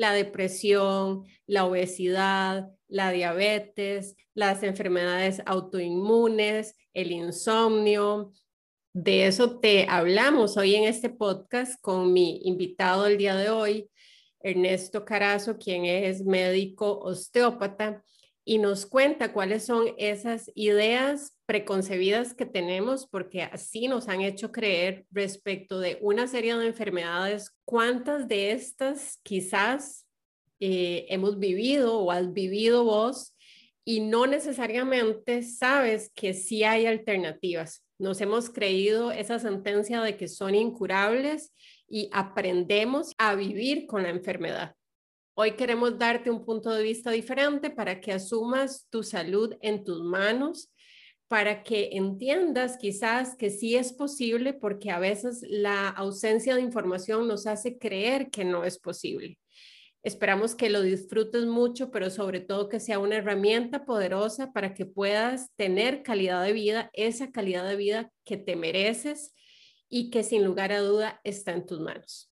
la depresión, la obesidad, la diabetes, las enfermedades autoinmunes, el insomnio. De eso te hablamos hoy en este podcast con mi invitado el día de hoy, Ernesto Carazo, quien es médico osteópata y nos cuenta cuáles son esas ideas preconcebidas que tenemos, porque así nos han hecho creer respecto de una serie de enfermedades, cuántas de estas quizás eh, hemos vivido o has vivido vos y no necesariamente sabes que sí hay alternativas. Nos hemos creído esa sentencia de que son incurables y aprendemos a vivir con la enfermedad. Hoy queremos darte un punto de vista diferente para que asumas tu salud en tus manos, para que entiendas quizás que sí es posible, porque a veces la ausencia de información nos hace creer que no es posible. Esperamos que lo disfrutes mucho, pero sobre todo que sea una herramienta poderosa para que puedas tener calidad de vida, esa calidad de vida que te mereces y que sin lugar a duda está en tus manos.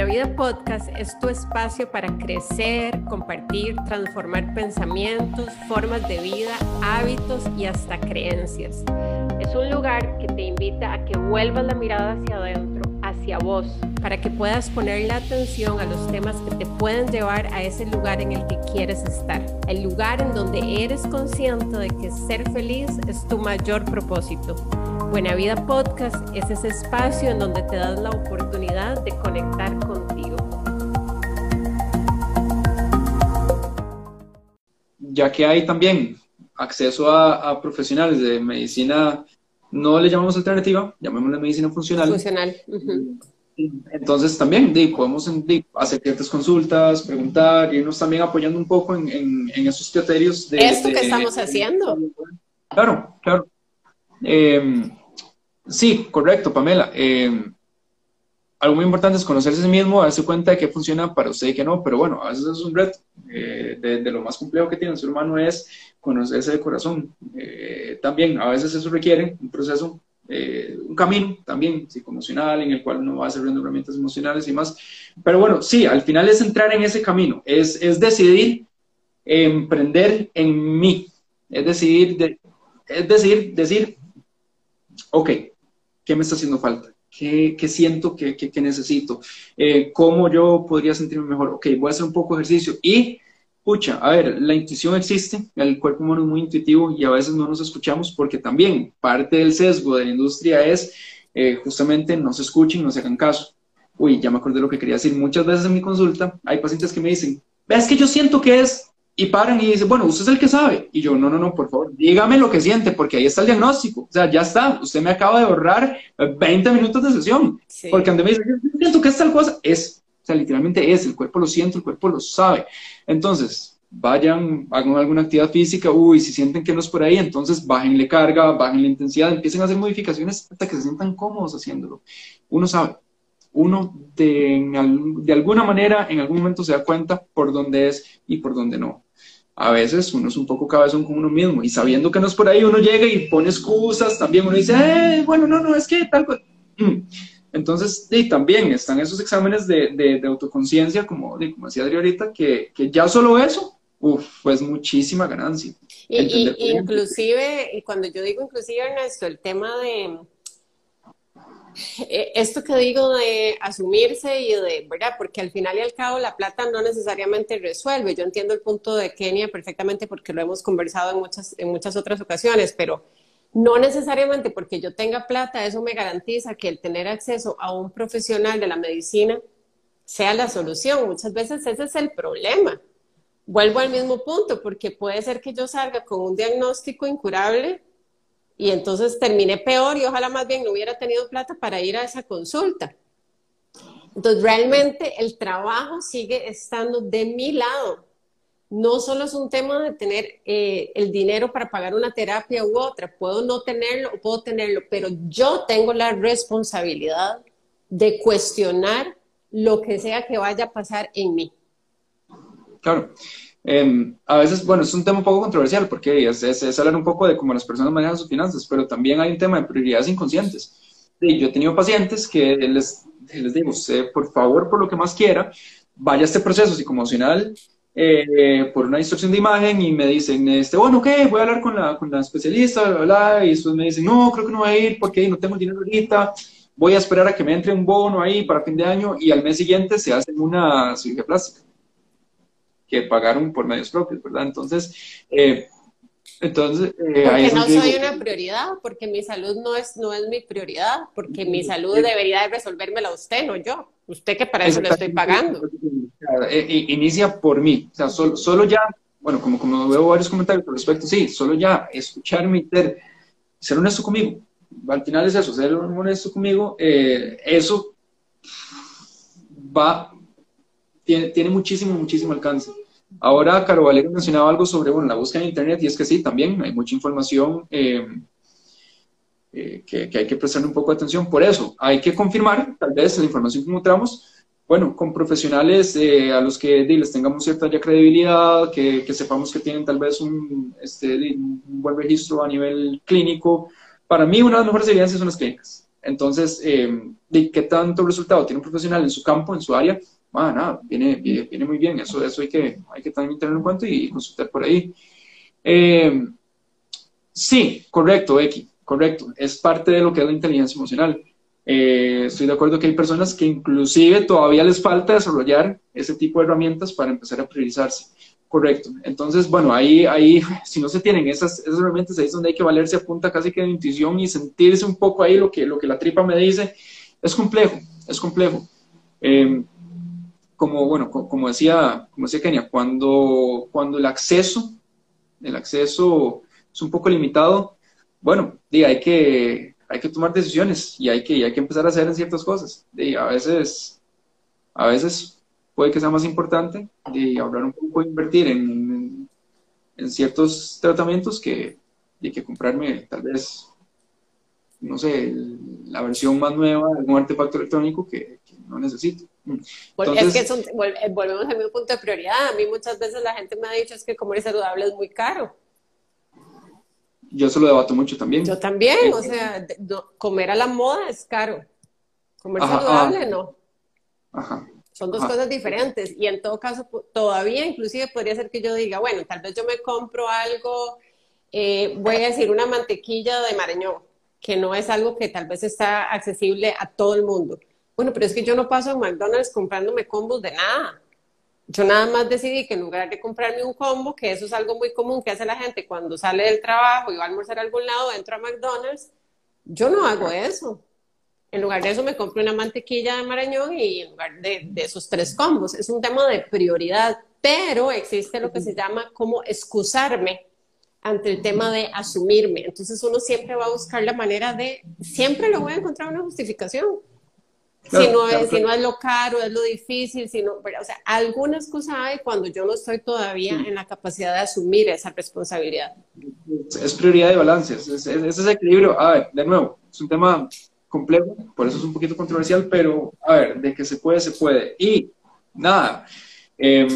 Buena Vida Podcast es tu espacio para crecer, compartir, transformar pensamientos, formas de vida, hábitos y hasta creencias. Es un lugar que te invita a que vuelvas la mirada hacia adentro, hacia vos, para que puedas poner la atención a los temas que te pueden llevar a ese lugar en el que quieres estar. El lugar en donde eres consciente de que ser feliz es tu mayor propósito Buena Vida Podcast es ese espacio en donde te das la oportunidad de conectar contigo. Ya que hay también acceso a, profesionales de medicina, no le llamamos alternativa, llamémosle medicina funcional. Funcional. Entonces también podemos hacer ciertas consultas, preguntar, irnos también apoyando un poco en, esos criterios de... Esto que estamos haciendo. Claro, claro. Eh, Sí, correcto, Pamela. Eh, algo muy importante es conocerse a sí mismo, darse cuenta de qué funciona para usted y qué no, pero bueno, a veces es un reto. Eh, de, lo más complejo que tiene el ser humano es conocerse de corazón. Eh, también, a veces eso requiere un proceso, un camino también psicoemocional en el cual uno va desarrollando herramientas emocionales y más. Pero bueno, sí, al final es entrar en ese camino, es, es decidir emprender en mí, es decidir, de, es decir, decir, ok, ¿qué me está haciendo falta? ¿Qué, siento que, necesito? Eh, ¿Cómo yo podría sentirme mejor? Ok, voy a hacer un poco de ejercicio. Y, pucha, a ver, la intuición existe, el cuerpo humano es muy intuitivo y a veces no nos escuchamos porque también parte del sesgo de la industria es eh, justamente no se escuchen, no se hagan caso. Uy, ya me acordé de lo que quería decir. Muchas veces en mi consulta hay pacientes que me dicen, ves que yo siento que es y paran y dicen, bueno, usted es el que sabe. Y yo, no, no, no, por favor, dígame lo que siente, porque ahí está el diagnóstico. O sea, ya está, usted me acaba de ahorrar 20 minutos de sesión. Porque cuando me dice, yo siento que es tal cosa, es, sea, literalmente es, el cuerpo lo siente, el cuerpo lo sabe. Entonces, vayan, hagan alguna actividad física, uy, si sienten que no es por ahí, entonces bájenle carga, bájenle intensidad, empiecen a hacer modificaciones hasta que se sientan cómodos haciéndolo. Uno sabe, uno de, de alguna manera en algún momento se da cuenta por dónde es y por dónde no a veces uno es un poco cabezón con uno mismo y sabiendo que no es por ahí, uno llega y pone excusas, también uno dice, eh, bueno, no, no, es que tal cosa. Entonces, y también están esos exámenes de, de, autoconciencia, como, como decía Adri ahorita, que, que ya solo eso, uff, pues muchísima ganancia. Y, inclusive, y cuando yo digo inclusive, Ernesto, el tema de, eh, esto que digo de asumirse y de, ¿verdad? Porque al final y al cabo la plata no necesariamente resuelve. Yo entiendo el punto de Kenia perfectamente porque lo hemos conversado en muchas, en muchas otras ocasiones, pero no necesariamente porque yo tenga plata, eso me garantiza que el tener acceso a un profesional de la medicina sea la solución. Muchas veces ese es el problema. Vuelvo al mismo punto, porque puede ser que yo salga con un diagnóstico incurable y entonces terminé peor y ojalá más bien no hubiera tenido plata para ir a esa consulta. Entonces, realmente el trabajo sigue estando de mi lado. No solo es un tema de tener eh, el dinero para pagar una terapia u otra, puedo no tenerlo o puedo tenerlo, pero yo tengo la responsabilidad de cuestionar lo que sea que vaya a pasar en mí. Claro. Em, a veces, bueno, es un tema un poco controversial porque es, es, hablar un poco de cómo las personas manejan sus finanzas, pero también hay un tema de prioridades inconscientes. yo he tenido pacientes que les, les digo, usted, por favor, por lo que más quiera, vaya a este proceso psicoemocional eh, por una distorsión de imagen y me dicen, este, bueno, ok, voy a hablar con la, con la especialista, bla, bla, y después me dicen, no, creo que no voy a ir porque no tengo dinero ahorita, voy a esperar a que me entre un bono ahí para fin de año y al mes siguiente se hacen una cirugía plástica que pagaron por medios propios, ¿verdad? Entonces, eh, entonces, eh, porque no soy una prioridad, porque mi salud no es, no es mi prioridad, porque mi salud debería de resolvérmela usted, no yo. Usted que para eso le estoy pagando. Eh, inicia por mí. O sea, solo, ya, bueno, como, como veo varios comentarios al respecto, sí, solo ya escucharme y ser, honesto conmigo. Al final es eso, ser honesto conmigo. Eh, eso va, tiene, tiene muchísimo, muchísimo alcance. Ahora, Caro Valero mencionaba algo sobre bueno, la búsqueda en Internet, y es que sí, también hay mucha información eh, eh, que, hay que prestar un poco de atención. Por eso, hay que confirmar, tal vez, la información que encontramos, bueno, con profesionales eh, a los que les tengamos cierta ya credibilidad, que, sepamos que tienen tal vez un, este, buen registro a nivel clínico. Para mí, una de las mejores evidencias son las clínicas. Entonces, ¿de qué tanto resultado tiene un profesional en su campo, en su área? ah, nada, viene, viene, muy bien, eso, eso hay, que, hay que también tenerlo en cuenta y consultar por ahí. Eh, sí, correcto, X, correcto, es parte de lo que es la inteligencia emocional. Eh, estoy de acuerdo que hay personas que inclusive todavía les falta desarrollar ese tipo de herramientas para empezar a priorizarse. Correcto. Entonces, bueno, ahí, ahí si no se tienen esas, esas herramientas, ahí es donde hay que valerse a punta casi que de intuición y sentirse un poco ahí lo que, lo que la tripa me dice. Es complejo, es complejo. Eh, como, bueno, como decía, como decía Kenia, cuando, cuando el acceso, el acceso es un poco limitado, bueno, hay, que, hay que tomar decisiones y hay que, hay que empezar a hacer en ciertas cosas. Y a veces, a veces puede que sea más importante de hablar un poco, invertir en, en, ciertos tratamientos que, de que comprarme tal vez, no sé, la versión más nueva de algún artefacto electrónico que no necesito es que eh, volvemos al mismo punto de prioridad. A mí muchas veces la gente me ha dicho es que comer saludable es muy caro. Yo se lo debato mucho también. Yo también, o sea, comer a la moda es caro. Comer saludable no. Son dos cosas diferentes. Y en todo caso, todavía inclusive podría ser que yo diga, bueno, tal vez yo me compro algo, eh, voy a decir una mantequilla de marañón, que no es algo que tal vez está accesible a todo el mundo bueno, pero es que yo no paso en McDonald's comprándome combos de nada. Yo nada más decidí que en lugar de comprarme un combo, que eso es algo muy común que hace la gente cuando sale del trabajo y va a almorzar a algún lado, entro a McDonald's, yo no hago eso. En lugar de eso me compro una mantequilla de marañón y en lugar de, de esos tres combos. Es un tema de prioridad, pero existe lo que se llama como excusarme ante el tema de asumirme. Entonces uno siempre va a buscar la manera de, siempre le voy a encontrar una justificación si, no es, si no es lo caro, es lo difícil, sino, o sea, alguna excusa hay cuando yo no estoy todavía en la capacidad de asumir esa responsabilidad. Es prioridad de balance, es, es, ese equilibrio. A ver, de nuevo, es un tema complejo, por eso es un poquito controversial, pero a ver, de que se puede, se puede. Y nada, eh,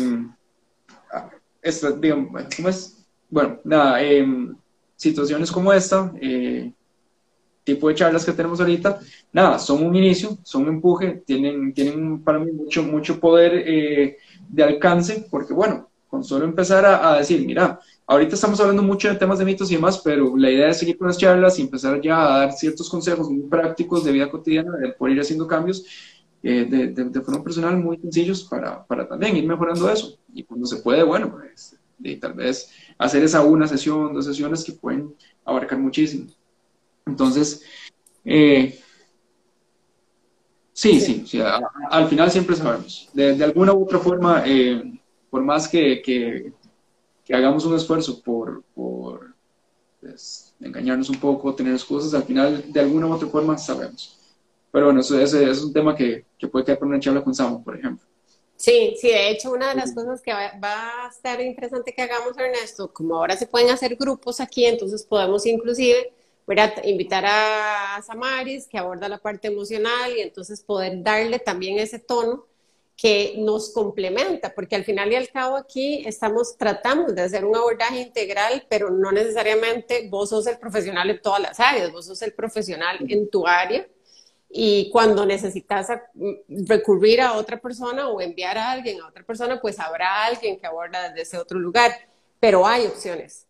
esta, digamos, ¿cómo es? Bueno, nada, eh, situaciones como esta, eh, tipo de charlas que tenemos ahorita, nada, son un inicio, son un empuje, tienen, tienen para mí mucho, mucho poder eh, de alcance, porque bueno, con solo empezar a, decir, mira, ahorita estamos hablando mucho de temas de mitos y demás, pero la idea es seguir con las charlas y empezar ya a dar ciertos consejos muy prácticos de vida cotidiana, de poder ir haciendo cambios eh, de, de, forma personal muy sencillos para, para, también ir mejorando eso. Y cuando se puede, bueno, pues, tal vez hacer esa una sesión, dos sesiones que pueden abarcar muchísimo. Entonces, eh, sí, sí, sí, al final siempre sabemos. De, alguna u otra forma, eh, por más que, que, hagamos un esfuerzo por, por pues, engañarnos un poco, tener excusas, al final de alguna u otra forma sabemos. Pero bueno, eso, es un tema que, que puede quedar por una charla con Samu, por ejemplo. Sí, sí, de hecho una de las cosas que va, va, a estar interesante que hagamos, Ernesto, como ahora se pueden hacer grupos aquí, entonces podemos inclusive voy invitar a Samaris, que aborda la parte emocional, y entonces poder darle también ese tono que nos complementa, porque al final y al cabo aquí estamos tratando de hacer un abordaje integral, pero no necesariamente vos sos el profesional en todas las áreas, vos sos el profesional en tu área y cuando necesitas recurrir a otra persona o enviar a alguien a otra persona, pues habrá alguien que aborda desde ese otro lugar, pero hay opciones.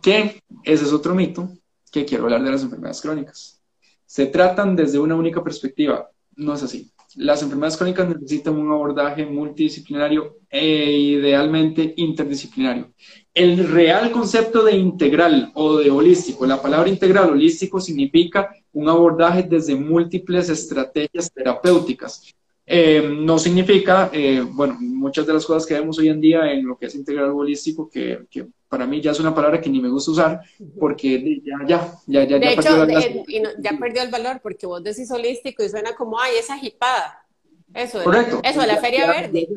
Que ese es otro mito que quiero hablar de las enfermedades crónicas. Se tratan desde una única perspectiva, no es así. Las enfermedades crónicas necesitan un abordaje multidisciplinario e idealmente interdisciplinario. El real concepto de integral o de holístico, la palabra integral holístico significa un abordaje desde múltiples estrategias terapéuticas. Eh, no significa, eh, bueno, muchas de las cosas que vemos hoy en día en lo que es integral holístico, que, que para mí ya es una palabra que ni me gusta usar, porque ya, ya, ya, ya, de hecho, perdió ya perdió el valor, porque vos decís holístico y suena como, ay, esa jipada. Eso, Correcto. eso la Feria Verde.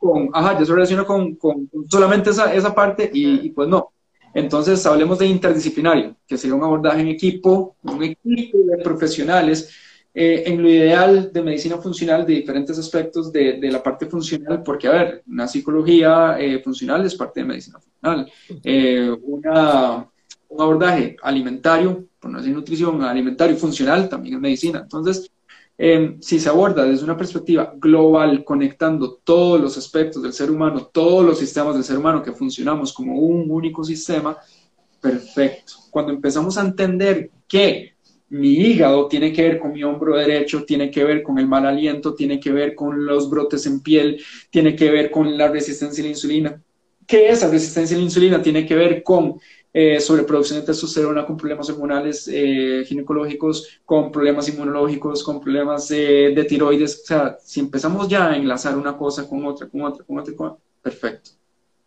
Con, ajá, ya se relaciona con, con solamente esa, esa parte y, y pues no. Entonces, hablemos de interdisciplinario, que sería un abordaje en equipo, un equipo de profesionales, eh, en lo ideal de medicina funcional de diferentes aspectos de, de la parte funcional, porque, a ver, una psicología eh, funcional es parte de medicina funcional. Eh, una, un abordaje alimentario, por no decir nutrición, alimentario funcional también es medicina. Entonces, Em, si se aborda desde una perspectiva global, conectando todos los aspectos del ser humano, todos los sistemas del ser humano que funcionamos como un único sistema, perfecto. Cuando empezamos a entender que mi hígado tiene que ver con mi hombro derecho, tiene que ver con el mal aliento, tiene que ver con los brotes en piel, tiene que ver con la resistencia a la insulina, que esa resistencia a la insulina tiene que ver con eh, sobreproducción de testosterona, con problemas hormonales eh, ginecológicos, con problemas inmunológicos, con problemas eh, de tiroides. O sea, si empezamos ya a enlazar una cosa con otra, con otra, con otra, con perfecto.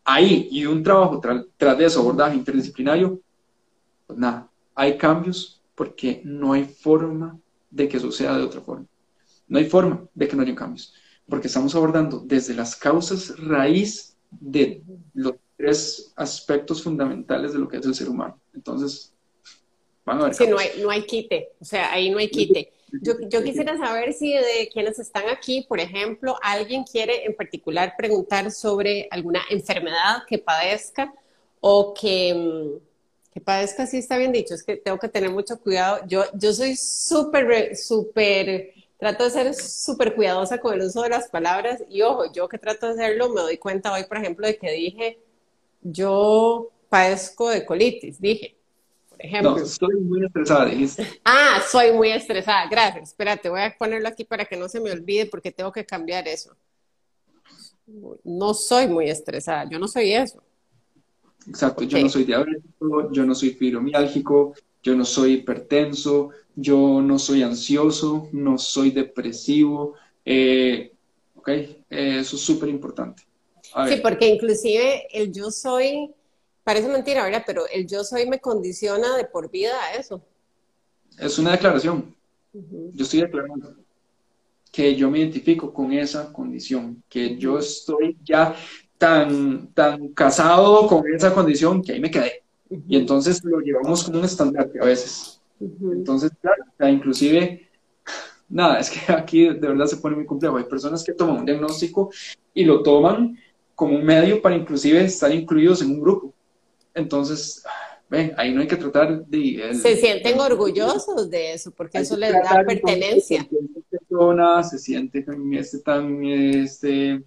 Ahí, y un trabajo tras de eso, abordaje interdisciplinario, pues nada, hay cambios porque no hay forma de que suceda de otra forma. No hay forma de que no haya cambios, porque estamos abordando desde las causas raíz de los tres aspectos fundamentales de lo que es el ser humano. Entonces, van a ver. Sí, no hay, no hay quite, o sea, ahí no hay quite. Yo, yo, quisiera saber si de quienes están aquí, por ejemplo, alguien quiere en particular preguntar sobre alguna enfermedad que padezca o que, mm, que padezca, sí está bien dicho, es que tengo que tener mucho cuidado. Yo, yo soy súper, súper trato de ser súper cuidadosa con el uso de las palabras y ojo, yo que trato de hacerlo, me doy cuenta hoy, por ejemplo, de que dije yo padezco de colitis, dije, por ejemplo. No, soy muy estresada, dijiste. Ah, soy muy estresada, gracias. Espérate, voy a ponerlo aquí para que no se me olvide porque tengo que cambiar eso. No soy muy estresada, yo no soy eso. Exacto, yo no soy diabético, yo no soy fibromiálgico, yo no soy hipertenso, yo no soy ansioso, no soy depresivo. Eh, ok, eh, eso es súper importante. Sí, porque inclusive el yo soy, parece mentira, ¿verdad? Pero el yo soy me condiciona de por vida a eso. Es una declaración. Yo estoy declarando que yo me identifico con esa condición, que yo estoy ya tan, tan casado con esa condición que ahí me quedé. Y entonces lo llevamos como un estandarte a veces. Entonces, claro, inclusive nada, es que aquí de verdad se pone muy complejo. Hay personas que toman un diagnóstico y lo toman como un medio para inclusive estar incluidos en un grupo. Entonces, ven, ahí no hay que tratar de... se sienten orgullosos de eso, porque eso les da pertenencia. Persona, se siente este, tan, este,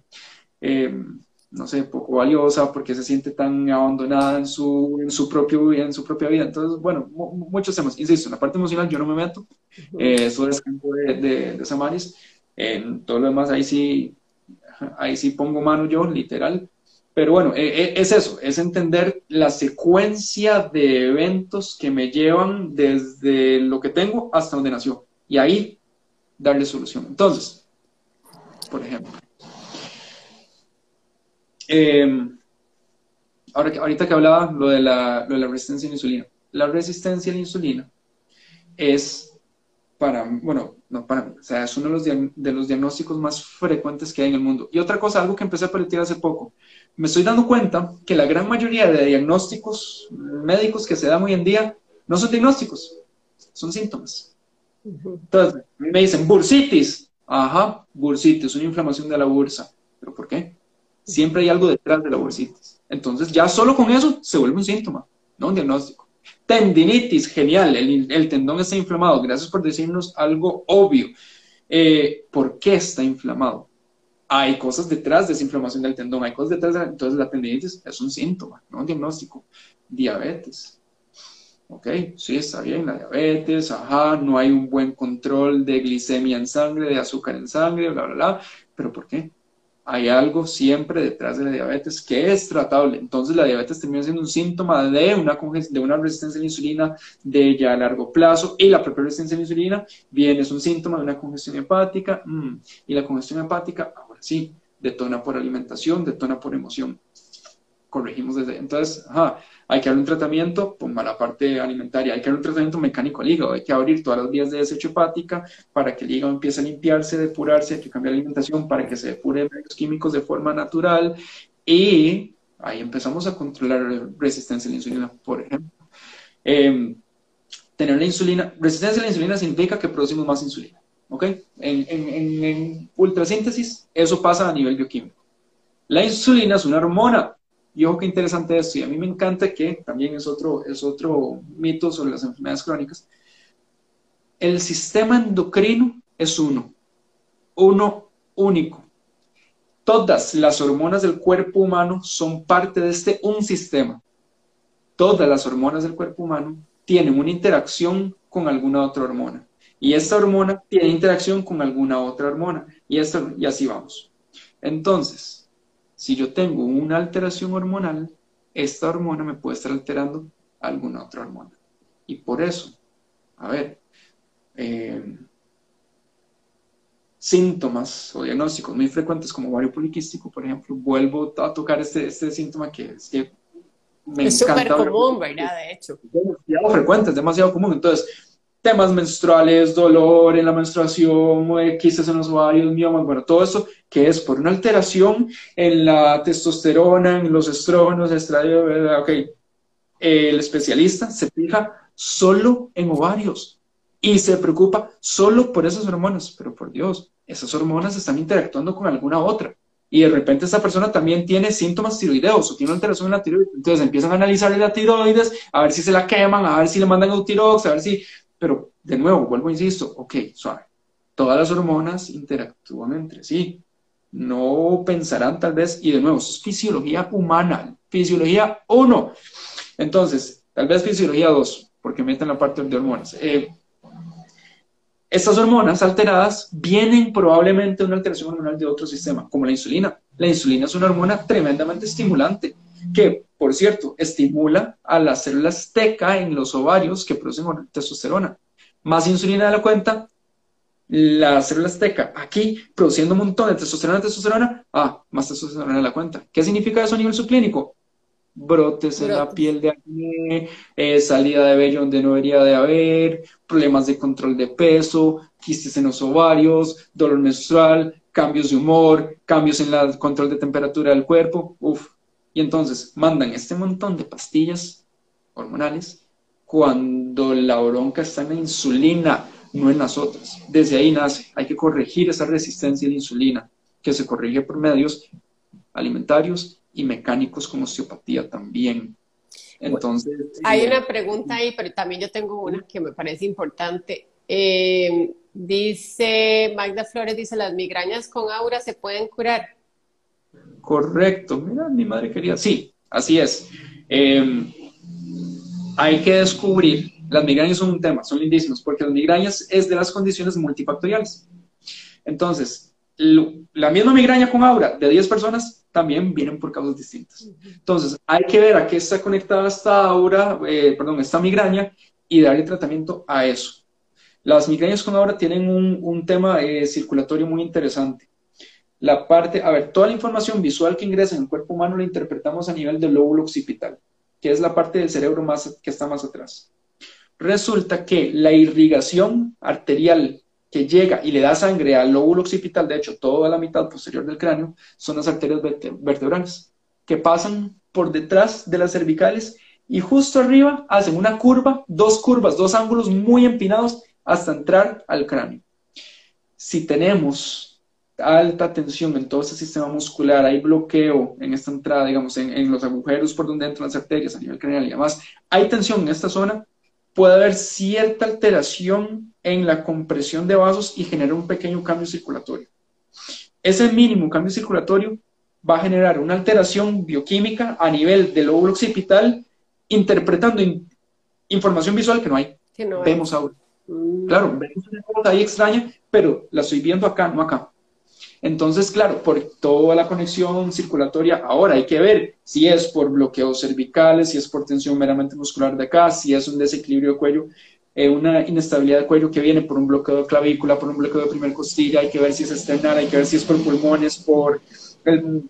em, no sé, poco valiosa, porque se siente tan abandonada en su, en su, propio, en su propia vida. Entonces, bueno, muchos temas. Insisto, en la parte emocional yo no me meto, eh, eso es campo de, de, de Samaris. En todo lo demás, ahí sí ahí sí pongo mano yo, literal. Pero bueno, e, e, es eso, es entender la secuencia de eventos que me llevan desde lo que tengo hasta donde nació. Y ahí darle solución. Entonces, por ejemplo, em, ahora, ahorita que hablaba lo de, la, lo de la resistencia a la insulina. La resistencia a la insulina es para, bueno, no para mí, o sea, es uno de los, de los diagnósticos más frecuentes que hay en el mundo. Y otra cosa, algo que empecé a permitir hace poco, me estoy dando cuenta que la gran mayoría de diagnósticos médicos que se dan hoy en día no son diagnósticos, son síntomas. Entonces, me dicen bursitis, ajá, bursitis, una inflamación de la bursa. ¿Pero por qué? Siempre hay algo detrás de la bursitis. Entonces, ya solo con eso se vuelve un síntoma, no un diagnóstico. Tendinitis, genial, el, tendón está inflamado. Gracias por decirnos algo obvio. Eh, ¿Por qué está inflamado? Hay cosas detrás de esa inflamación del tendón, hay cosas detrás, de, entonces la tendinitis es un síntoma, no un diagnóstico. Diabetes. Ok, sí, está bien, la diabetes, ajá, no hay un buen control de glicemia en sangre, de azúcar en sangre, bla, bla, bla. ¿Pero por qué? Hay algo siempre detrás de la diabetes que es tratable. Entonces la diabetes termina siendo un síntoma de una, de una resistencia a la insulina de ya a largo plazo y la propia resistencia a la insulina viene, es un síntoma de una congestión hepática mm, y la congestión hepática, ahora sí, detona por alimentación, detona por emoción. Corregimos desde entonces, ajá, hay que dar un tratamiento, pues la parte alimentaria, hay que dar un tratamiento mecánico al hígado, hay que abrir todas las vías de desecho hepática para que el hígado empiece a limpiarse, depurarse, hay que cambiar la alimentación para que se depuren los químicos de forma natural y ahí empezamos a controlar la resistencia a la insulina, por ejemplo. Em, tener la insulina, resistencia a la insulina significa que producimos más insulina, ¿ok? En, en, en ultrasíntesis, eso pasa a nivel bioquímico. La insulina es una hormona, y ojo qué interesante esto, y a mí me encanta que también es otro, es otro mito sobre las enfermedades crónicas. El sistema endocrino es uno, uno único. Todas las hormonas del cuerpo humano son parte de este un sistema. Todas las hormonas del cuerpo humano tienen una interacción con alguna otra hormona. Y esta hormona tiene interacción con alguna otra hormona. Y, esto, y así vamos. Entonces, si yo tengo una alteración hormonal, esta hormona me puede estar alterando alguna otra hormona. Y por eso, a ver, eh, síntomas o diagnósticos muy frecuentes como ovario poliquístico, por ejemplo, vuelvo a tocar este, este síntoma que es que me es súper común, ¿verdad? De hecho. Es demasiado frecuente, es demasiado común. Entonces, temas menstruales, dolor en la menstruación, quistes en los ovarios, miomas, bueno, todo eso que es por una alteración en la testosterona, en los estrógenos, estradio, ok, el especialista se fija solo en ovarios y se preocupa solo por esas hormonas, pero por Dios, esas hormonas están interactuando con alguna otra. Y de repente esa persona también tiene síntomas tiroideos o tiene una alteración en la tiroides. Entonces empiezan a analizarle la tiroides, a ver si se la queman, a ver si le mandan Eutirox, a ver si pero, de nuevo, vuelvo, insisto, ok, suave. Todas las hormonas interactúan entre sí. No pensarán tal vez, y de nuevo, eso es fisiología humana, fisiología 1. Entonces, tal vez fisiología 2, porque meten la parte de hormonas. Eh, estas hormonas alteradas vienen probablemente de una alteración hormonal de otro sistema, como la insulina. La insulina es una hormona tremendamente estimulante que, por cierto, estimula a las células teca en los ovarios que producen testosterona. Más insulina de la cuenta, las células teca aquí produciendo un montón de testosterona, testosterona, ah, más testosterona de la cuenta. ¿Qué significa eso a nivel subclínico? Brotes en la piel de acné, eh, salida de vello donde no debería de haber, problemas de control de peso, quistes en los ovarios, dolor menstrual, cambios de humor, cambios en el control de temperatura del cuerpo. Uf, y entonces mandan este montón de pastillas hormonales cuando la bronca está en la insulina, no en las otras. Desde ahí nace. Hay que corregir esa resistencia a la insulina, que se corrige por medios alimentarios y mecánicos como osteopatía también. Entonces. Hay eh, una pregunta ahí, pero también yo tengo una que me parece importante. Eh, dice Magda Flores, dice, ¿las migrañas con aura se pueden curar? Correcto, mira, mi madre quería, sí, así es. Em, hay que descubrir, las migrañas son un tema, son lindísimos, porque las migrañas es de las condiciones multifactoriales. Entonces, la misma migraña con aura de 10 personas también vienen por causas distintas. Entonces, hay que ver a qué está conectada esta aura, eh, perdón, esta migraña y darle tratamiento a eso. Las migrañas con aura tienen un, tema eh, circulatorio muy interesante la parte, a ver, toda la información visual que ingresa en el cuerpo humano la interpretamos a nivel del lóbulo occipital, que es la parte del cerebro más, que está más atrás. Resulta que la irrigación arterial que llega y le da sangre al lóbulo occipital, de hecho, toda la mitad posterior del cráneo, son las arterias vertebrales, que pasan por detrás de las cervicales y justo arriba hacen una curva, dos curvas, dos ángulos muy empinados hasta entrar al cráneo. Si tenemos alta tensión en todo ese sistema muscular, hay bloqueo en esta entrada, digamos, en, los agujeros por donde entran las arterias a nivel craneal y demás, hay tensión en esta zona, puede haber cierta alteración en la compresión de vasos y generar un pequeño cambio circulatorio. Ese mínimo cambio circulatorio va a generar una alteración bioquímica a nivel del lóbulo occipital, interpretando información visual que no hay. vemos ahora. Mm. Claro, vemos una cosa ahí extraña, pero la estoy viendo acá, no acá. Entonces, claro, por toda la conexión circulatoria, ahora hay que ver si es por bloqueos cervicales, si es por tensión meramente muscular de acá, si es un desequilibrio de cuello, eh, una inestabilidad de cuello que viene por un bloqueo de clavícula, por un bloqueo de primer costilla, hay que ver si es externar, hay que ver si es por pulmones, por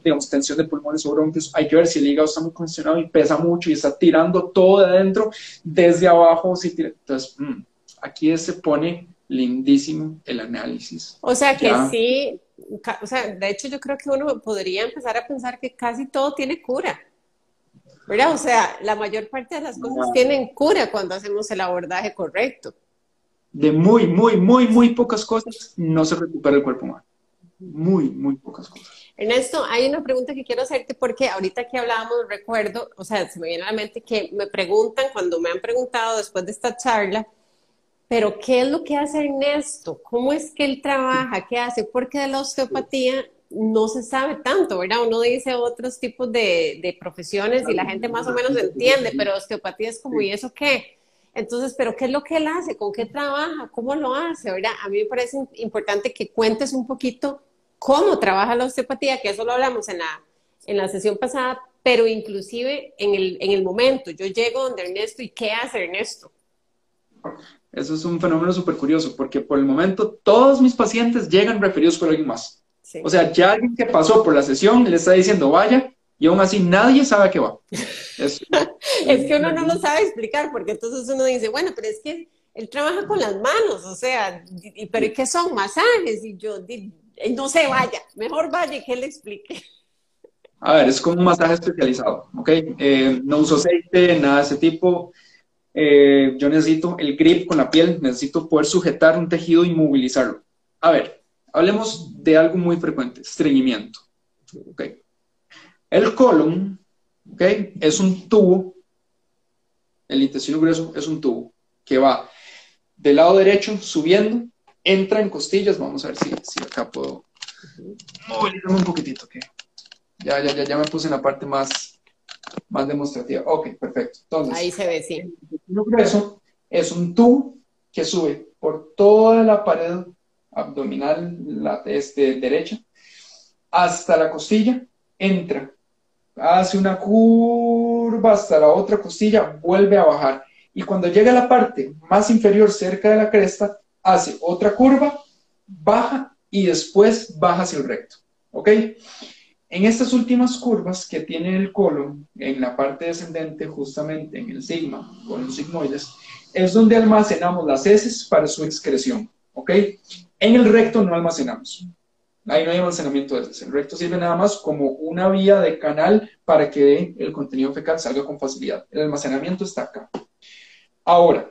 digamos, tensión de pulmones o bronquios, hay que ver si el hígado está muy congestionado y pesa mucho y está tirando todo de adentro desde abajo. Si Entonces, mm, aquí se pone lindísimo el análisis. O sea que sí, o sea, de hecho yo creo que uno podría empezar a pensar que casi todo tiene cura. ¿Verdad? O sea, la mayor parte de las cosas tienen cura cuando hacemos el abordaje correcto. De muy, muy, muy, muy pocas cosas no se recupera el cuerpo humano. Muy, muy pocas cosas. Ernesto, hay una pregunta que quiero hacerte porque ahorita que hablábamos, recuerdo, o sea, se me viene a la mente que me preguntan, cuando me han preguntado después de esta charla, pero ¿qué es lo que hace Ernesto? ¿Cómo es que él trabaja? ¿Qué hace? Porque de la osteopatía no se sabe tanto, ¿verdad? Uno dice otros tipos de, de profesiones y la gente más o menos entiende, pero osteopatía es como, ¿y eso qué? Entonces, ¿pero qué es lo que él hace? ¿Con qué trabaja? ¿Cómo lo hace? ¿verdad? A mí me parece importante que cuentes un poquito cómo trabaja la osteopatía, que eso lo hablamos en la, en la sesión pasada, pero inclusive en el, en el momento, yo llego donde Ernesto y ¿qué hace Ernesto? Eso es un fenómeno súper curioso, porque por el momento todos mis pacientes llegan referidos por alguien más. O sea, ya alguien que pasó por la sesión le está diciendo vaya, y aún así nadie sabe a qué va. Es, es que uno no lo sabe explicar, porque entonces uno dice, bueno, pero es que él trabaja con las manos, o sea, y, pero ¿qué son? Masajes, y yo, no se vaya, mejor vaya y que le explique. A ver, es como un masaje especializado, ¿ok? Eh, no uso aceite, nada de ese tipo. Eh, yo necesito el grip con la piel, necesito poder sujetar un tejido y movilizarlo. A ver, hablemos de algo muy frecuente, estreñimiento. El colon ¿ok? es un tubo, el intestino grueso es un tubo que va del lado derecho subiendo entra en costillas. Vamos a ver si, acá puedo movilizarme un poquitito. Ya, ya, ya, ya me puse en la parte más, más demostrativa. Ok, perfecto. Entonces, Ahí se ve, sí. Lo grueso es un tubo que sube por toda la pared abdominal la, este, derecha hasta la costilla, entra, hace una curva hasta la otra costilla, vuelve a bajar. Y cuando llega a la parte más inferior, cerca de la cresta, hace otra curva, baja y después baja hacia el recto. ¿Ok? En estas últimas curvas que tiene el colon, en la parte descendente, justamente en el sigma, con los sigmoides, es donde almacenamos las heces para su excreción. ¿Ok? En el recto no almacenamos. Ahí no hay almacenamiento de heces. El recto sirve nada más como una vía de canal para que el contenido fecal salga con facilidad. El almacenamiento está acá. Ahora,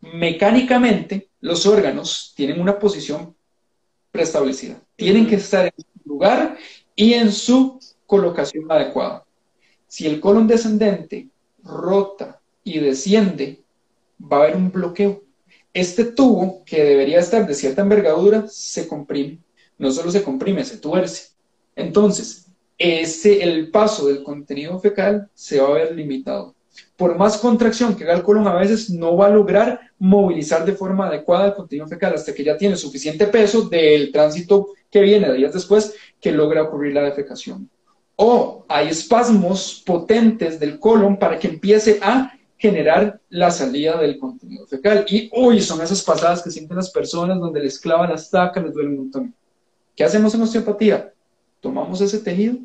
mecánicamente los órganos tienen una posición preestablecida. Tienen que estar en su lugar y en su colocación adecuada. Si el colon descendente rota y desciende, va a haber un bloqueo. Este tubo, que debería estar de cierta envergadura, se comprime. No solo se comprime, se tuerce. Entonces, ese, el paso del contenido fecal se va a ver limitado por más contracción que haga el colon, a veces no va a lograr movilizar de forma adecuada el contenido fecal hasta que ya tiene suficiente peso del tránsito que viene días después que logra ocurrir la defecación. O hay espasmos potentes del colon para que empiece a generar la salida del contenido fecal. Y uy, son esas pasadas que sienten las personas donde les clavan las tacas, les duele un montón. ¿Qué hacemos en osteopatía? Tomamos ese tejido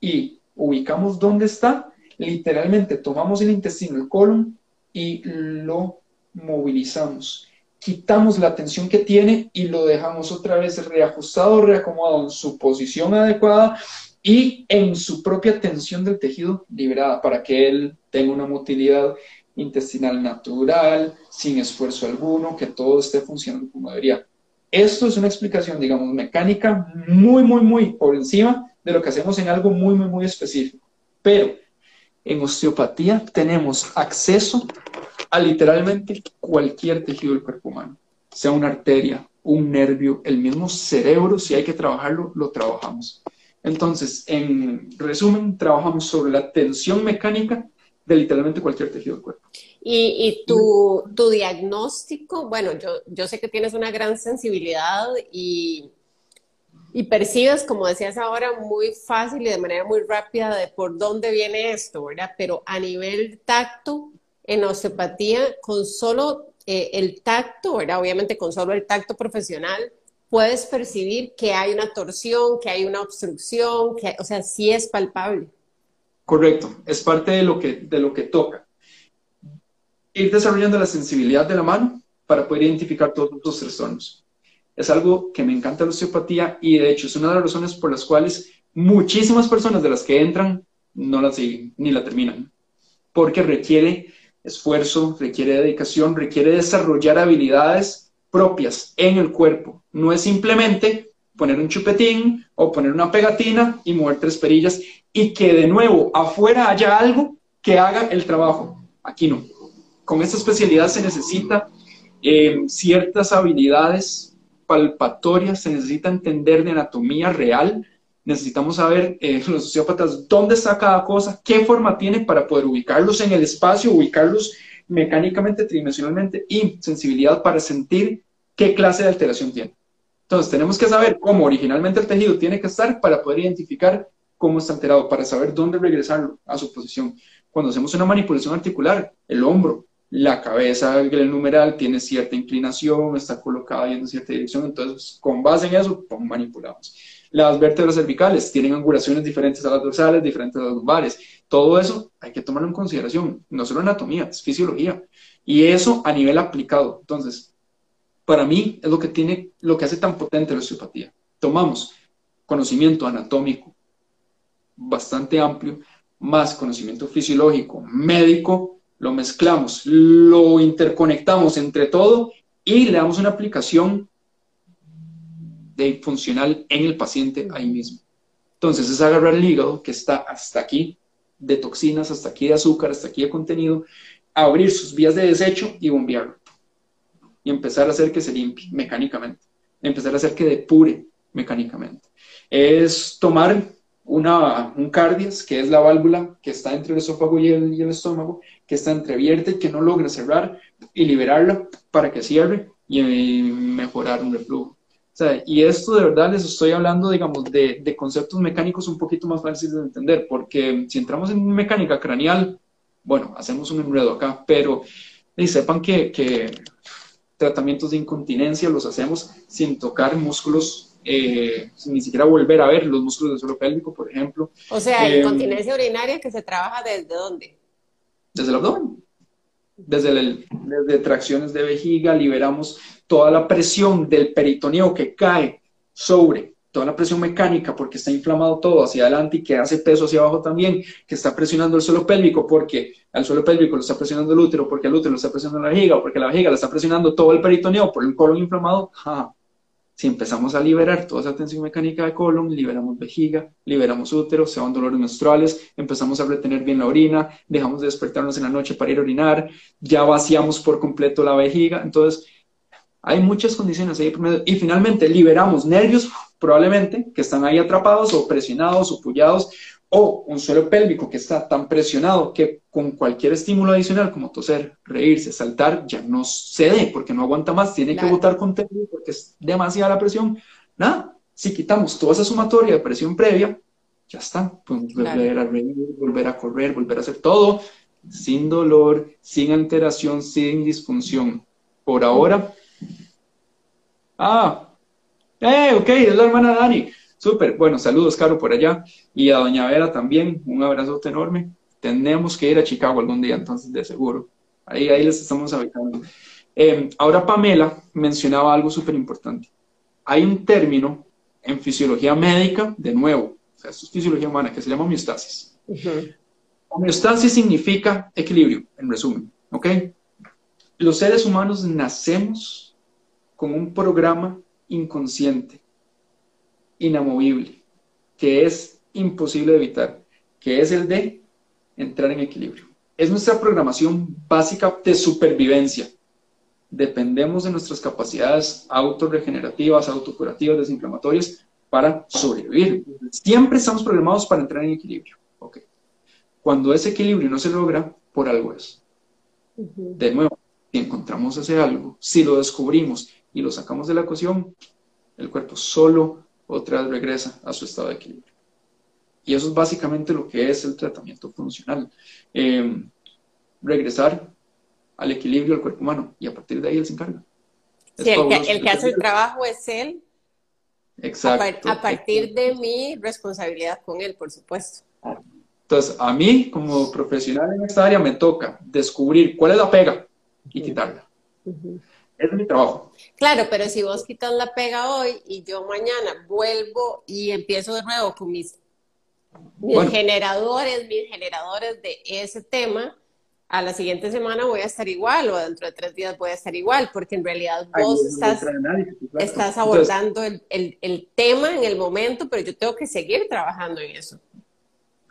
y ubicamos dónde está literalmente tomamos el intestino, el colon, y lo movilizamos. Quitamos la tensión que tiene y lo dejamos otra vez reajustado, reacomodado en su posición adecuada y en su propia tensión del tejido liberada para que él tenga una motilidad intestinal natural, sin esfuerzo alguno, que todo esté funcionando como debería. esto es una explicación, digamos, mecánica muy, muy, muy por encima de lo que hacemos en algo muy, muy, muy específico. Pero en osteopatía tenemos acceso a literalmente cualquier tejido del cuerpo humano, sea una arteria, un nervio, el mismo cerebro, si hay que trabajarlo, lo trabajamos. Entonces, en resumen, trabajamos sobre la tensión mecánica de literalmente cualquier tejido del cuerpo. Y, tu, diagnóstico, bueno, yo, yo sé que tienes una gran sensibilidad y, y percibes, como decías ahora, muy fácil y de manera muy rápida de por dónde viene esto, ¿verdad? Pero a nivel tacto, en osteopatía, con solo eh, el tacto, ¿verdad? Obviamente con solo el tacto profesional, puedes percibir que hay una torsión, que hay una obstrucción, que, o sea, sí es palpable. Correcto, es parte de lo que, de lo que toca. Ir desarrollando la sensibilidad de la mano para poder identificar todos los trastornos. Es algo que me encanta la osteopatía y de hecho es una de las razones por las cuales muchísimas personas de las que entran no la siguen ni la terminan. Porque requiere esfuerzo, requiere dedicación, requiere desarrollar habilidades propias en el cuerpo. No es simplemente poner un chupetín o poner una pegatina y mover tres perillas y que de nuevo afuera haya algo que haga el trabajo. Aquí no. Con esta especialidad se necesita eh, ciertas habilidades palpatorias, se necesita entender de anatomía real, necesitamos saber eh, los sociópatas dónde está cada cosa, qué forma tiene para poder ubicarlos en el espacio, ubicarlos mecánicamente, tridimensionalmente y sensibilidad para sentir qué clase de alteración tiene. Entonces, tenemos que saber cómo originalmente el tejido tiene que estar para poder identificar cómo está alterado, para saber dónde regresarlo a su posición. Cuando hacemos una manipulación articular, el hombro, la cabeza, el numeral tiene cierta inclinación, está colocada en cierta dirección, entonces con base en eso pues, manipulamos. Las vértebras cervicales tienen angulaciones diferentes a las dorsales, diferentes a las lumbares. Todo eso hay que tomarlo en consideración, no solo anatomía, es fisiología. Y eso a nivel aplicado. Entonces, para mí es lo que tiene, lo que hace tan potente la osteopatía. Tomamos conocimiento anatómico bastante amplio, más conocimiento fisiológico, médico, lo mezclamos, lo interconectamos entre todo y le damos una aplicación de funcional en el paciente ahí mismo. Entonces es agarrar el hígado que está hasta aquí de toxinas, hasta aquí de azúcar, hasta aquí de contenido, abrir sus vías de desecho y bombearlo y empezar a hacer que se limpie mecánicamente, empezar a hacer que depure mecánicamente. Es tomar una, un cardias, que es la válvula que está entre el esófago y el, estómago, que está entreabierta y que no logra cerrar, y liberarla para que cierre y, mejorar un reflujo. Sea, y esto de verdad les estoy hablando, digamos, de, de, conceptos mecánicos un poquito más fáciles de entender, porque si entramos en mecánica craneal, bueno, hacemos un enredo acá, pero y sepan que, que tratamientos de incontinencia los hacemos sin tocar músculos, eh, sin ni siquiera volver a ver los músculos del suelo pélvico, por ejemplo. O sea, eh, incontinencia urinaria que se trabaja desde dónde? Desde el abdomen. Desde, el, desde tracciones de vejiga, liberamos toda la presión del peritoneo que cae sobre toda la presión mecánica porque está inflamado todo hacia adelante y que hace peso hacia abajo también, que está presionando el suelo pélvico porque el suelo pélvico lo está presionando el útero, porque el útero lo está presionando la vejiga, porque la vejiga lo está presionando todo el peritoneo por el colon inflamado, si empezamos a liberar toda esa tensión mecánica de colon, liberamos vejiga, liberamos útero, se van dolores menstruales, empezamos a retener bien la orina, dejamos de despertarnos en la noche para ir a orinar, ya vaciamos por completo la vejiga, entonces hay muchas condiciones ahí y finalmente liberamos nervios probablemente que están ahí atrapados o presionados o pullados o un suelo pélvico que está tan presionado que con cualquier estímulo adicional como toser, reírse, saltar, ya no cede porque no aguanta más, tiene que botar contenido porque es demasiada la presión. Nada, si quitamos toda esa sumatoria de presión previa, ya está, podemos volver a reír, volver a correr, volver a hacer todo sin dolor, sin alteración, sin disfunción. Por ahora, ah, eh, ok, es la hermana Dani. Súper, bueno, saludos, Caro, por allá. Y a Doña Vera también, un abrazote enorme. Tenemos que ir a Chicago algún día, entonces, de seguro. Ahí, ahí les estamos avisando. Em, ahora Pamela mencionaba algo súper importante. Hay un término en fisiología médica, de nuevo, o sea, esto es fisiología humana, que se llama homeostasis. Homeostasis significa equilibrio, en resumen, ¿ok? Los seres humanos nacemos con un programa inconsciente, inamovible, que es imposible de evitar, que es el de entrar en equilibrio. Es nuestra programación básica de supervivencia. Dependemos de nuestras capacidades autorregenerativas, autocurativas, desinflamatorias para sobrevivir. Siempre estamos programados para entrar en equilibrio. Okay. Cuando ese equilibrio no se logra, por algo es. De nuevo, si encontramos ese algo, si lo descubrimos y lo sacamos de la ecuación, el cuerpo solo otra vez regresa a su estado de equilibrio. Y eso es básicamente lo que es el tratamiento funcional. Em, regresar al equilibrio del cuerpo humano y a partir de ahí él se encarga. Sí, el, que, el que, hace el trabajo es él. Exacto. A, partir de mi responsabilidad con él, por supuesto. Entonces, a mí, como profesional en esta área, me toca descubrir cuál es la pega y quitarla. Es mi trabajo. Claro, pero si vos quitas la pega hoy y yo mañana vuelvo y empiezo de nuevo con mis, generadores, mis generadores de ese tema, a la siguiente semana voy a estar igual o dentro de tres días voy a estar igual, porque en realidad vos estás, estás abordando el, el, tema en el momento, pero yo tengo que seguir trabajando en eso.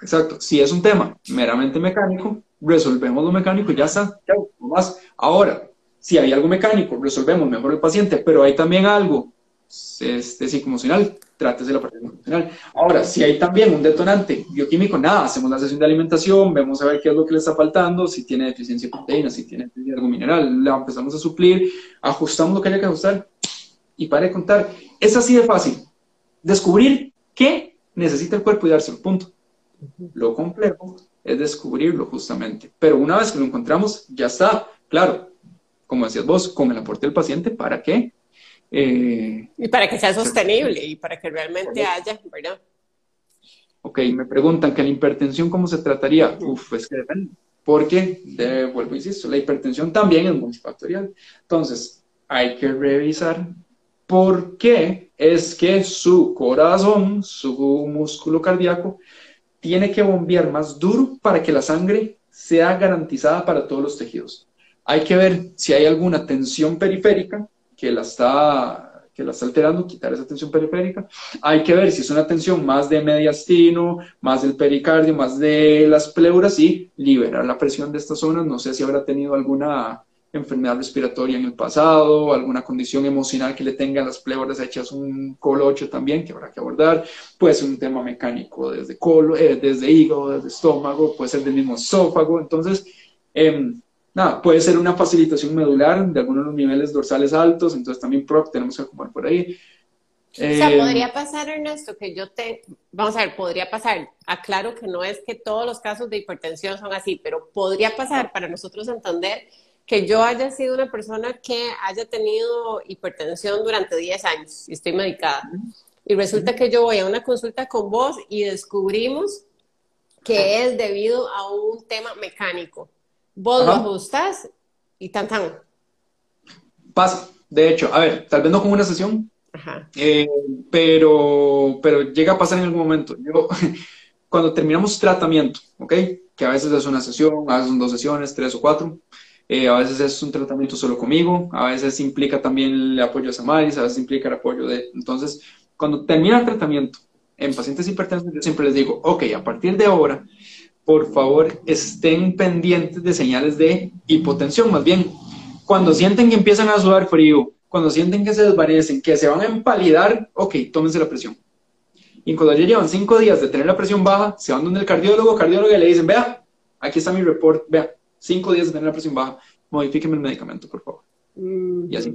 Exacto. Si es un tema meramente mecánico, resolvemos lo mecánico y ya está. más. Ahora, si hay algo mecánico, resolvemos mejor el paciente, pero hay también algo este, psicoemocional, trátese la parte emocional. Ahora, si hay también un detonante bioquímico, nada, hacemos la sesión de alimentación, vemos a ver qué es lo que le está faltando, si tiene deficiencia de proteína, si tiene deficiencia de algo mineral, la empezamos a suplir, ajustamos lo que haya que ajustar y para de contar. Es así de fácil. Descubrir qué necesita el cuerpo y dárselo, punto. Lo complejo es descubrirlo justamente. Pero una vez que lo encontramos, ya está. Claro, como decías vos, con el aporte del paciente, ¿para qué? Eh, y para que sea sostenible y para que realmente haya, ¿verdad? Ok, me preguntan que la hipertensión, ¿cómo se trataría? Uf, es que depende. Porque, de, vuelvo, insisto, la hipertensión también es multifactorial. Entonces, hay que revisar por qué es que su corazón, su músculo cardíaco, tiene que bombear más duro para que la sangre sea garantizada para todos los tejidos. Hay que ver si hay alguna tensión periférica que la está, que la está alterando, quitar esa tensión periférica. Hay que ver si es una tensión más de mediastino, más del pericardio, más de las pleuras y liberar la presión de estas zonas. No sé si habrá tenido alguna enfermedad respiratoria en el pasado, alguna condición emocional que le tenga las pleuras hechas un colocho también que habrá que abordar, puede ser un tema mecánico desde, colo, eh, desde hígado, desde estómago, puede ser del mismo esófago, entonces, em, nada, puede ser una facilitación medular de algunos de los niveles dorsales altos, entonces también PROC tenemos que ocupar por ahí. o sea, em, podría pasar, Ernesto, que yo te, vamos a ver, podría pasar, aclaro que no es que todos los casos de hipertensión son así, pero podría pasar para nosotros entender que yo haya sido una persona que haya tenido hipertensión durante 10 años y estoy medicada. Y resulta que yo voy a una consulta con vos y descubrimos que es debido a un tema mecánico. Vos lo ajustas y tan tan. Pasa. De hecho, a ver, tal vez no como una sesión, eh, pero, pero llega a pasar en algún momento. Yo, cuando terminamos tratamiento, ¿ok? Que a veces es una sesión, a veces son dos sesiones, tres o cuatro, eh, a veces es un tratamiento solo conmigo, a veces implica también el apoyo de Samaris, a veces implica el apoyo de... Entonces, cuando termina el tratamiento en pacientes hipertensos, yo siempre les digo, ok, a partir de ahora, por favor, estén pendientes de señales de hipotensión, más bien, cuando sienten que empiezan a sudar frío, cuando sienten que se desvanecen, que se van a empalidar, ok, tómense la presión. Y cuando ya llevan cinco días de tener la presión baja, se van donde el cardiólogo, cardiólogo y le dicen, vea, aquí está mi report, vea, cinco días de tener la presión baja, modifíqueme el medicamento, por favor. Mm. Y así.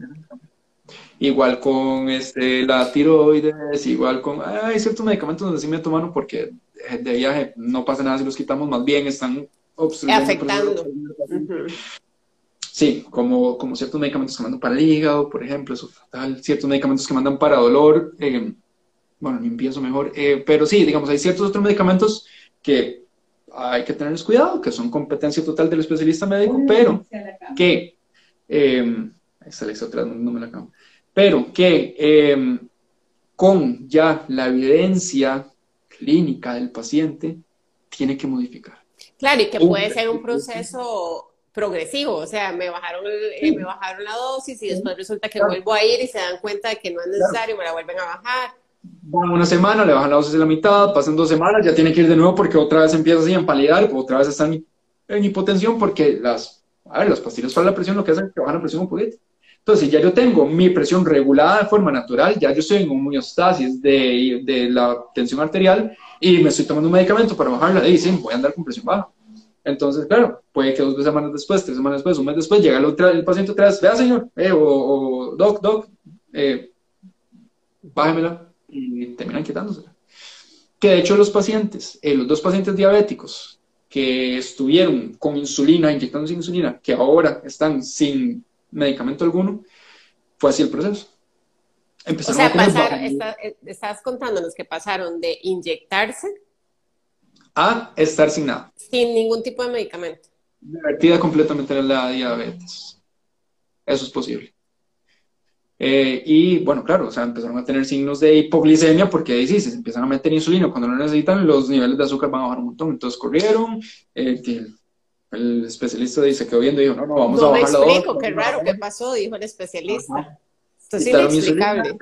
Igual con este, la tiroides, igual con... Hay ciertos medicamentos donde sí me toman porque de viaje no pasa nada si los quitamos, más bien están obstruyendo. Afectando. Sí, como, como ciertos medicamentos que mandan para el hígado, por ejemplo, eso fatal. Ciertos medicamentos que mandan para dolor, eh, bueno, ni empiezo mejor. Eh, pero sí, digamos, hay ciertos otros medicamentos que hay que tenerles cuidado, que son competencia total del especialista médico, pero que, eh, atrás, no me la pero que em, con ya la evidencia clínica del paciente tiene que modificar. Claro, y que puede ser un proceso progresivo, o sea, me bajaron, eh, me bajaron la dosis y después resulta que vuelvo a ir y se dan cuenta de que no es necesario, me la vuelven a bajar. Van una semana, le bajan la dosis de la mitad, pasan dos semanas, ya tiene que ir de nuevo porque otra vez empieza así a empalidar, otra vez está en, hipotensión porque las, a ver, las pastillas para la presión lo que hacen es que bajan la presión un poquito. Entonces, ya yo tengo mi presión regulada de forma natural, ya yo estoy en homeostasis de, de la tensión arterial y me estoy tomando un medicamento para bajarla, y dicen, voy a andar con presión baja. Entonces, claro, puede que dos semanas después, tres semanas después, un mes después, llega el, el paciente otra vez, vea señor, eh, o, doc, doc, eh, bájemela y terminan quitándosela. Que de hecho los pacientes, eh, los dos pacientes diabéticos que estuvieron con insulina, inyectándose insulina, que ahora están sin medicamento alguno, fue así el proceso. Empezaron o sea, eh, estás contándonos que pasaron de inyectarse a estar sin nada. Sin ningún tipo de medicamento. Divertida completamente en la diabetes. Eso es posible. Eh, y bueno, claro, o sea, empezaron a tener signos de hipoglicemia porque sí, se empiezan a meter insulina cuando no necesitan, los niveles de azúcar van a bajar un montón. Entonces corrieron, eh, el especialista dice, quedó viendo y dijo, no, no, vamos a bajar la. No explico, qué raro, ¿qué pasó? Dijo el especialista. Esto es inexplicable.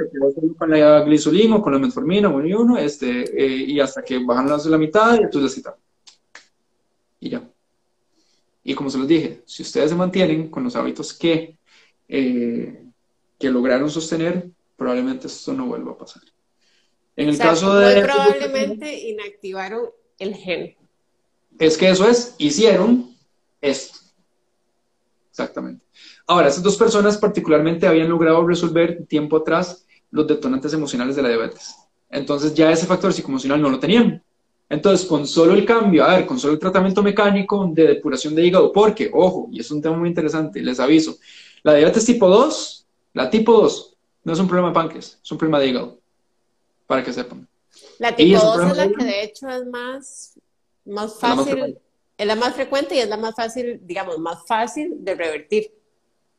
Con la glisulina o con la metformina, uno y uno, este, eh, y hasta que bajan las de la mitad y entonces la citaron. Y ya. Y como se los dije, si ustedes se mantienen con los hábitos que, eh, que lograron sostener, probablemente esto no vuelva a pasar. En el caso de... probablemente inactivaron el gen. Es que eso es, hicieron esto. Exactamente. Ahora, estas dos personas particularmente habían logrado resolver tiempo atrás los detonantes emocionales de la diabetes. Entonces ya ese factor psicoemocional no lo tenían. Entonces, con solo el cambio, a ver, con solo el tratamiento mecánico de depuración de hígado, porque, ojo, y es un tema muy interesante, les aviso, la diabetes tipo 2, la tipo 2, no es un problema de páncreas, es un problema de hígado, para que sepan. La tipo 2 es, la que de hecho es más, más fácil, es la más frecuente y es la más fácil, digamos, más fácil de revertir.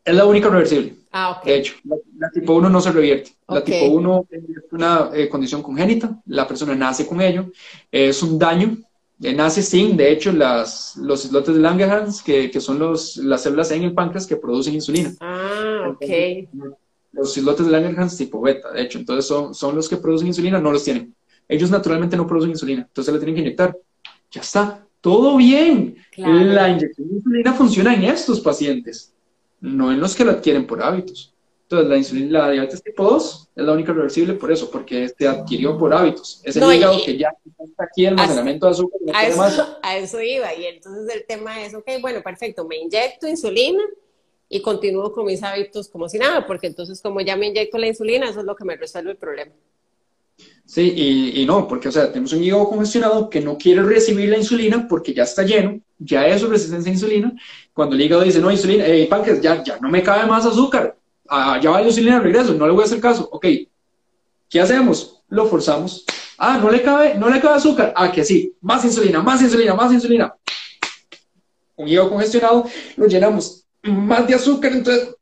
Es la única reversible. Ah, ok. De hecho, la, tipo 1 no se revierte. La tipo 1 es una eh, condición congénita, la persona nace con ello, es un daño, eh, nace sin, de hecho, las, los islotes de Langerhans, que, que, son los, las células en el páncreas que producen insulina. Ah, ok. los islotes de Langerhans tipo beta, de hecho, entonces son, son los que producen insulina, no los tienen. Ellos naturalmente no producen insulina, entonces le tienen que inyectar. Ya está, todo bien. La inyección de insulina funciona en estos pacientes no en los que lo adquieren por hábitos. Entonces, la, insulina, la diabetes tipo 2 es la única reversible por eso, porque se adquirió por hábitos. Es el hígado que ya está aquí el almacenamiento de azúcar. A eso, a eso iba, y entonces el tema es, ok, bueno, perfecto, me inyecto insulina y continúo con mis hábitos como si nada, porque entonces como ya me inyecto la insulina, eso es lo que me resuelve el problema. Sí, y, no, porque, o sea, tenemos un hígado congestionado que no quiere recibir la insulina porque ya está lleno, ya es su resistencia a insulina. Cuando el hígado dice, no, insulina, eh, ya, ya no me cabe más azúcar, ah, ya va la insulina, regreso, no le voy a hacer caso. Ok, ¿qué hacemos? Lo forzamos. Ah, no le cabe, no le cabe azúcar. Ah, que sí, más insulina, más insulina, más insulina. Un hígado congestionado, lo llenamos más de azúcar, entonces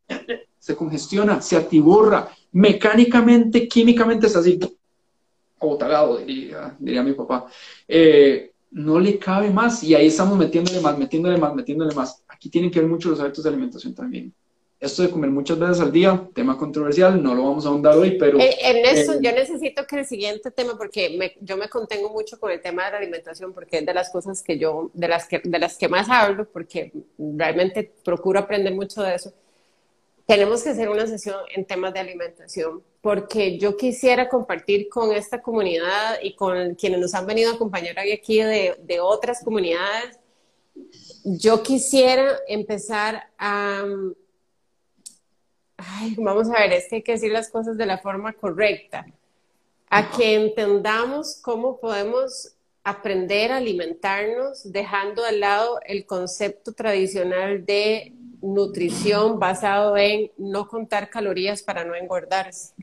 se congestiona, se atiborra, mecánicamente, químicamente es así o diría, diría mi papá, eh, no le cabe más y ahí estamos metiéndole más, metiéndole más, metiéndole más. Aquí tienen que ver mucho los hábitos de alimentación también. Esto de comer muchas veces al día, tema controversial, no lo vamos a ahondar hoy, pero... Eh, en eso eh, yo necesito que el siguiente tema, porque yo me contengo mucho con el tema de la alimentación, porque es de las cosas que yo, de las que, de las que más hablo, porque realmente procuro aprender mucho de eso tenemos que hacer una sesión en temas de alimentación, porque yo quisiera compartir con esta comunidad y con quienes nos han venido a acompañar hoy aquí de, de otras comunidades. Yo quisiera empezar a... Ay, vamos a ver, es que hay que decir las cosas de la forma correcta, a que entendamos cómo podemos aprender a alimentarnos dejando al lado el concepto tradicional de nutrición basado en no contar calorías para no engordarse.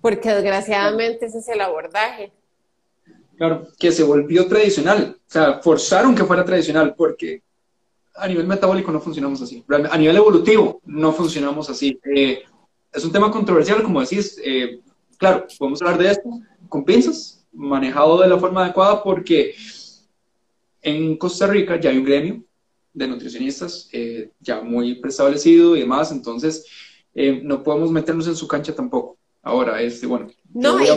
Porque desgraciadamente ese es el abordaje. Claro, que se volvió tradicional. O sea, forzaron que fuera tradicional porque a nivel metabólico no funcionamos así. A nivel evolutivo no funcionamos así. Eh, es un tema controversial, como decís. Eh, claro, podemos hablar de esto con pinzas, manejado de la forma adecuada porque en Costa Rica ya hay un gremio de nutricionistas eh, ya muy preestablecido y demás, entonces eh, no podemos meternos en su cancha tampoco. Ahora, este, bueno. No, y yo,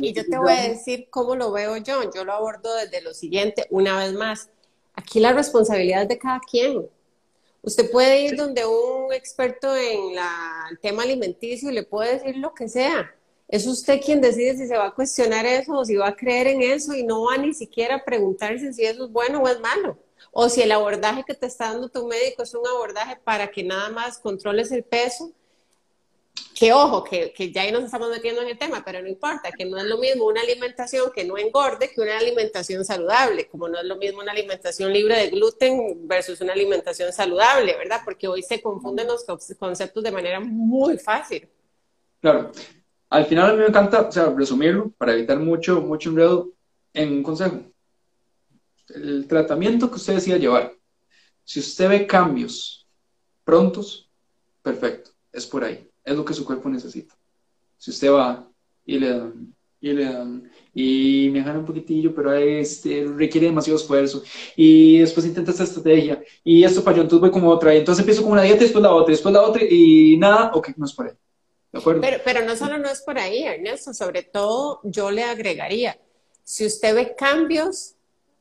y yo te voy a decir cómo lo veo yo. Yo lo abordo desde lo siguiente, una vez más. Aquí la responsabilidad es de cada quien. Usted puede ir donde un experto en la, el tema alimenticio y le puede decir lo que sea. Es usted quien decide si se va a cuestionar eso o si va a creer en eso y no va ni siquiera a preguntarse si eso es bueno o es malo. O si el abordaje que te está dando tu médico es un abordaje para que nada más controles el peso que ojo, que, que, ya ahí nos estamos metiendo en el tema, pero no importa, que no es lo mismo una alimentación que no engorde que una alimentación saludable, como no es lo mismo una alimentación libre de gluten versus una alimentación saludable, ¿verdad? Porque hoy se confunden los conceptos de manera muy fácil. Claro. Al final a mí me encanta, o sea, resumirlo para evitar mucho, mucho enredo en un consejo. El tratamiento que usted decida llevar, si usted ve cambios prontos, perfecto, es por ahí es lo que su cuerpo necesita. Si usted va y le dan, y le dan, y me un poquitillo, pero este, requiere demasiado esfuerzo, y después intenta esta estrategia, y esto para yo, entonces voy como otra, y entonces empiezo con una dieta, después la otra, después la otra, y nada, ok, no es por ahí. ¿De acuerdo? Pero, pero no solo no es por ahí, Ernesto, sobre todo yo le agregaría, si usted ve cambios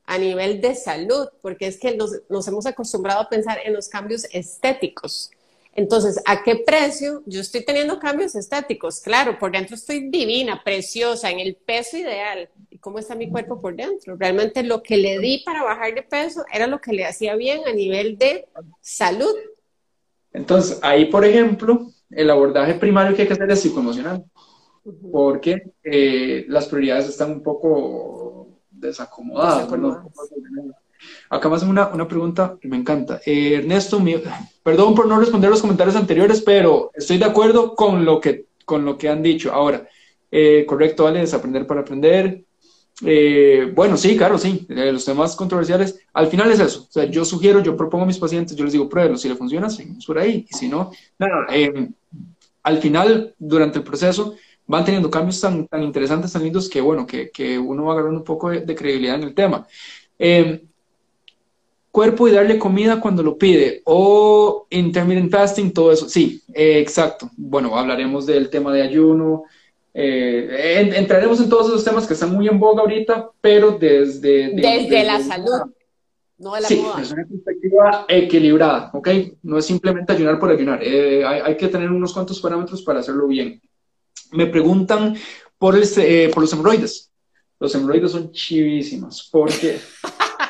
a nivel de salud, porque es que nos, nos hemos acostumbrado a pensar en los cambios estéticos. Entonces, ¿a qué precio? Yo estoy teniendo cambios estéticos, claro, por dentro estoy divina, preciosa, en el peso ideal. ¿Y cómo está mi cuerpo por dentro? Realmente lo que le di para bajar de peso era lo que le hacía bien a nivel de salud. Entonces, ahí, por ejemplo, el abordaje primario que hay que hacer es psicoemocional, porque eh, las prioridades están un poco desacomodadas. Acá me hacen una, una, pregunta que me encanta. Eh, Ernesto, perdón por no responder los comentarios anteriores, pero estoy de acuerdo con lo que, con lo que han dicho. Ahora, eh, correcto, vale, aprender para aprender. Eh, bueno, sí, claro, sí. los temas controversiales, al final es eso. O sea, yo sugiero, yo propongo a mis pacientes, yo les digo, pruébelo. Si le funciona, seguimos por ahí. Y si no, nada. al final, durante el proceso, van teniendo cambios tan, tan interesantes, tan lindos, que bueno, que, que uno va agarrando un poco de, de credibilidad en el tema. Eh, cuerpo y darle comida cuando lo pide, o intermittent fasting, todo eso. Sí, eh, exacto. Bueno, hablaremos del tema de ayuno, eh, entraremos en todos esos temas que están muy en boga ahorita, pero desde... desde, la salud, no de la sí, es una perspectiva equilibrada, ¿ok? No es simplemente ayunar por ayunar, eh, hay, que tener unos cuantos parámetros para hacerlo bien. Me preguntan por, el, por los hemorroides. Los hemorroides son chivísimas, porque...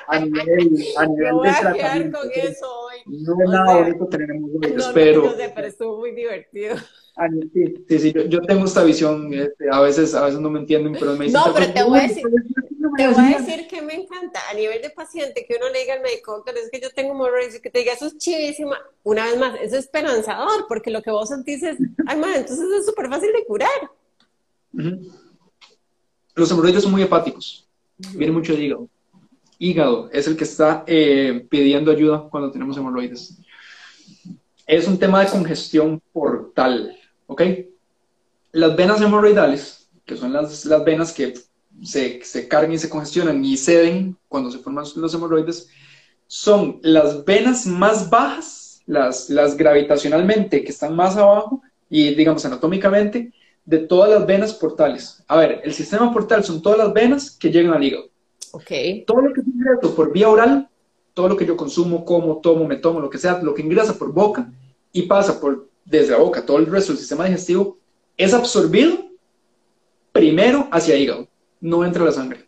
a nivel, a nivel voy a quedar con eso hoy. No es nada bonito tener hemorroides, no, pero... No pero estuvo muy divertido. Sí, sí, sí yo, yo, tengo esta visión, este, a, veces, a veces no me entienden, pero me dicen... No, pero te voy a decir, te voy a decir que me encanta, a nivel de paciente, que uno le diga al médico, es que yo tengo hemorroides, y que te diga, eso es chivísima, una vez más, es esperanzador, porque lo que vos sentís es, ay, man, entonces es súper fácil de curar. Los hemorroides son muy hepáticos, viene mucho de hígado hígado es el que está eh, pidiendo ayuda cuando tenemos hemorroides. Es un tema de congestión portal, ¿ok? Las venas hemorroidales, que son las, las venas que se, se, cargan y se congestionan y ceden cuando se forman los hemorroides, son las venas más bajas, las, las gravitacionalmente que están más abajo y digamos anatómicamente, de todas las venas portales. A ver, el sistema portal son todas las venas que llegan al hígado. Okay. Todo lo que ingresa por vía oral, todo lo que yo consumo, como, tomo, me tomo, lo que sea, lo que ingresa por boca y pasa por desde la boca, todo el resto del sistema digestivo, es absorbido primero hacia el hígado, no entra la sangre.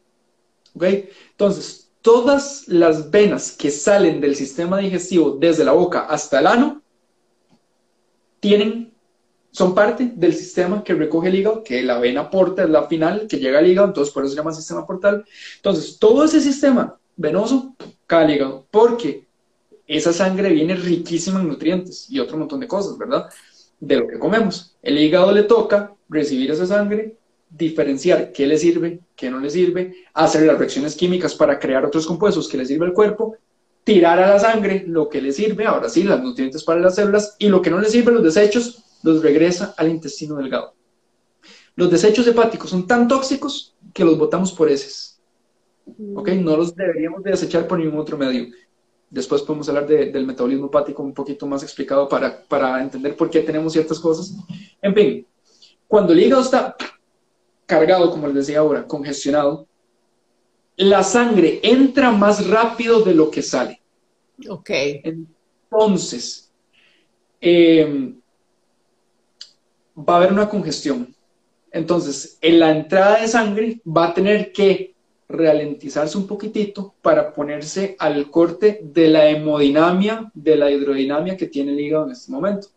¿Ok? Entonces, todas las venas que salen del sistema digestivo desde la boca hasta el ano tienen son parte del sistema que recoge el hígado, que la vena porta es la final que llega al hígado, entonces por eso se llama sistema portal. Entonces, todo ese sistema venoso cae al hígado, porque esa sangre viene riquísima en nutrientes y otro montón de cosas, ¿verdad? De lo que comemos. El hígado le toca recibir esa sangre, diferenciar qué le sirve, qué no le sirve, hacer las reacciones químicas para crear otros compuestos que le sirve al cuerpo, tirar a la sangre lo que le sirve, ahora sí, los nutrientes para las células, y lo que no le sirve, los desechos, los regresa al intestino delgado. Los desechos hepáticos son tan tóxicos que los botamos por heces. ¿Ok? No los deberíamos de desechar por ningún otro medio. después podemos hablar del metabolismo hepático un poquito más explicado para, para entender por qué tenemos ciertas cosas. En fin, cuando el hígado está cargado, como les decía ahora, congestionado, la sangre entra más rápido de lo que sale. Ok. Entonces, eh, va a haber una congestión. Entonces, en la entrada de sangre va a tener que ralentizarse un poquitito para ponerse al corte de la hemodinamia, de la hidrodinamia que tiene el hígado en este momento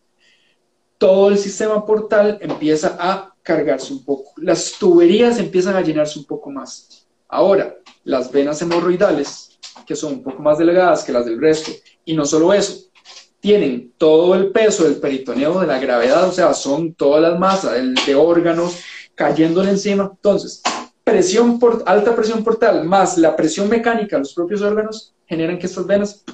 todo el sistema portal empieza a cargarse un poco. Las tuberías empiezan a llenarse un poco más. Ahora, las venas hemorroidales, que son un poco más delgadas que las del resto, y no solo eso, tienen todo el peso del peritoneo de la gravedad, o sea, son todas las masas de órganos cayéndole encima. Entonces, presión por, alta presión portal más la presión mecánica de los propios órganos generan que estas venas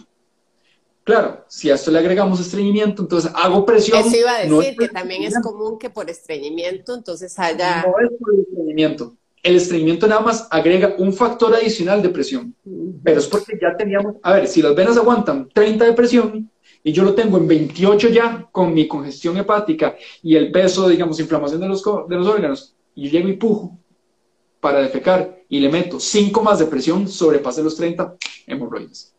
Claro, si a esto le agregamos estreñimiento, entonces hago presión. Eso iba a decir que también es común que por estreñimiento, entonces haya. No es por el estreñimiento. El estreñimiento nada más agrega un factor adicional de presión. Pero es porque ya teníamos. A ver, si las venas aguantan 30 de presión y yo lo tengo en 28 ya con mi congestión hepática y el peso, digamos, inflamación de los, de los órganos, y yo llego y pujo para defecar y le meto 5 más de presión, sobrepase los 30 hemorroides.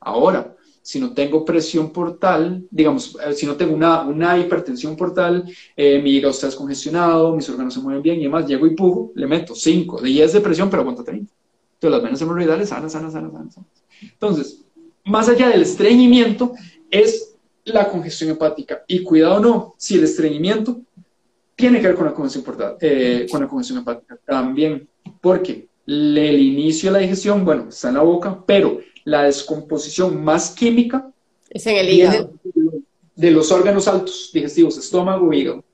Ahora, si no tengo presión portal, digamos, eh, si no tengo una, una hipertensión portal, eh, mi hígado está descongestionado, mis órganos se mueven bien y demás, llego y pujo, le meto 5, 10 de presión, pero aguanta 30. Entonces las venas hemorroidales sanas, sanas, sanas, sanas. Entonces, más allá del estreñimiento, es la congestión hepática. Y cuidado no, si el estreñimiento tiene que ver con la congestión, portal, eh, con la congestión hepática también, porque el inicio de la digestión, bueno, está en la boca, pero la descomposición más química es en el hígado. De los órganos altos digestivos, estómago, hígado.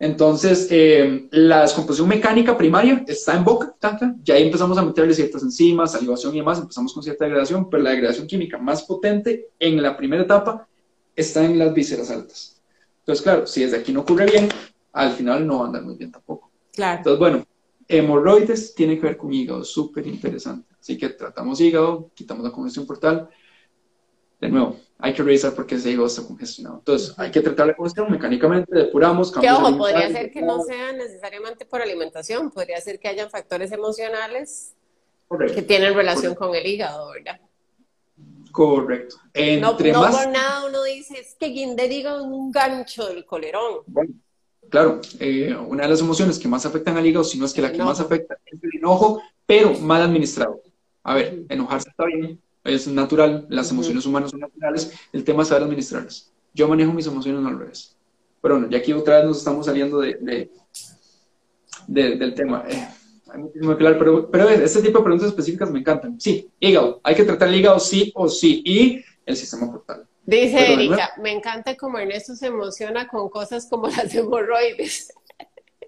Entonces, eh, la descomposición mecánica primaria está en boca, ya ahí empezamos a meterle ciertas enzimas, salivación y demás, empezamos con cierta degradación, pero la degradación química más potente en la primera etapa está en las vísceras altas. Entonces, claro, si desde aquí no ocurre bien, al final no va a andar muy bien tampoco. Claro. Entonces, bueno, hemorroides tiene que ver con hígado, súper interesante. Así que tratamos hígado, quitamos la congestión portal. De nuevo, hay que revisar por qué ese hígado está congestionado. Entonces, hay que tratar la congestión mecánicamente, depuramos. Que ojo, podría ser que no sea necesariamente por alimentación, podría ser que hayan factores emocionales que tienen relación con el hígado, ¿verdad? Correcto. Entre no, no por nada uno dice, es que guinde hígado es un gancho del colerón. Bueno, claro, eh, una de las emociones que más afectan al hígado, si no es que la que más afecta, es el enojo, pero mal administrado. A ver, enojarse está bien, es natural, las emociones humanas son naturales, el tema es saber administrarlas. Yo manejo mis emociones al revés. Pero bueno, ya aquí otra vez nos estamos saliendo de, del tema. Eh, hay muchísimo claro, pero, pero este tipo de preguntas específicas me encantan. Sí, hígado, hay que tratar el hígado sí o sí, y el sistema portal. Dice Erika, me encanta como Ernesto se emociona con cosas como las hemorroides.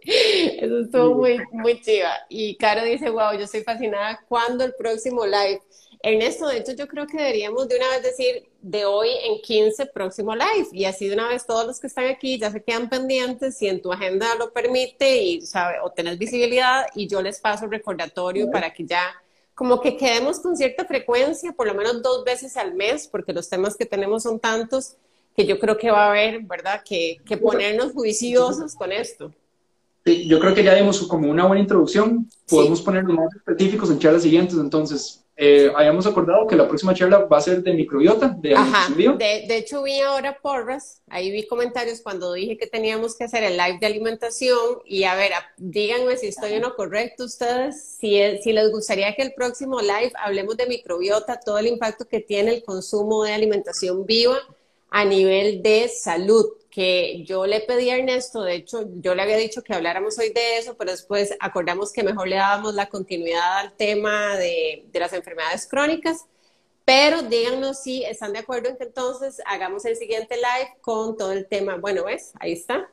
Eso estuvo muy, muy chiva. Y Caro dice, wow, yo estoy fascinada. ¿Cuándo el próximo live? Ernesto, de hecho yo creo que deberíamos de una vez decir de hoy en 15 próximo live y así de una vez todos los que están aquí ya se quedan pendientes si en tu agenda lo permite y sabe o tenés visibilidad y yo les paso el recordatorio para que ya como que quedemos con cierta frecuencia, por lo menos dos veces al mes, porque los temas que tenemos son tantos que yo creo que va a haber, ¿verdad? Que, que ponernos juiciosos con esto yo creo que ya dimos como una buena introducción. Podemos ponernos más específicos en charlas siguientes. Entonces, eh, habíamos acordado que la próxima charla va a ser de microbiota, de Ajá. De, de, hecho, vi ahora porras, ahí vi comentarios cuando dije que teníamos que hacer el live de alimentación. Y a ver, díganme si estoy en lo correcto ustedes, si, si les gustaría que el próximo live hablemos de microbiota, todo el impacto que tiene el consumo de alimentación viva a nivel de salud que yo le pedí a Ernesto, de hecho, yo le había dicho que habláramos hoy de eso, pero después acordamos que mejor le dábamos la continuidad al tema de, las enfermedades crónicas. Pero díganos si están de acuerdo en que entonces hagamos el siguiente live con todo el tema. Bueno, ¿ves? Ahí está.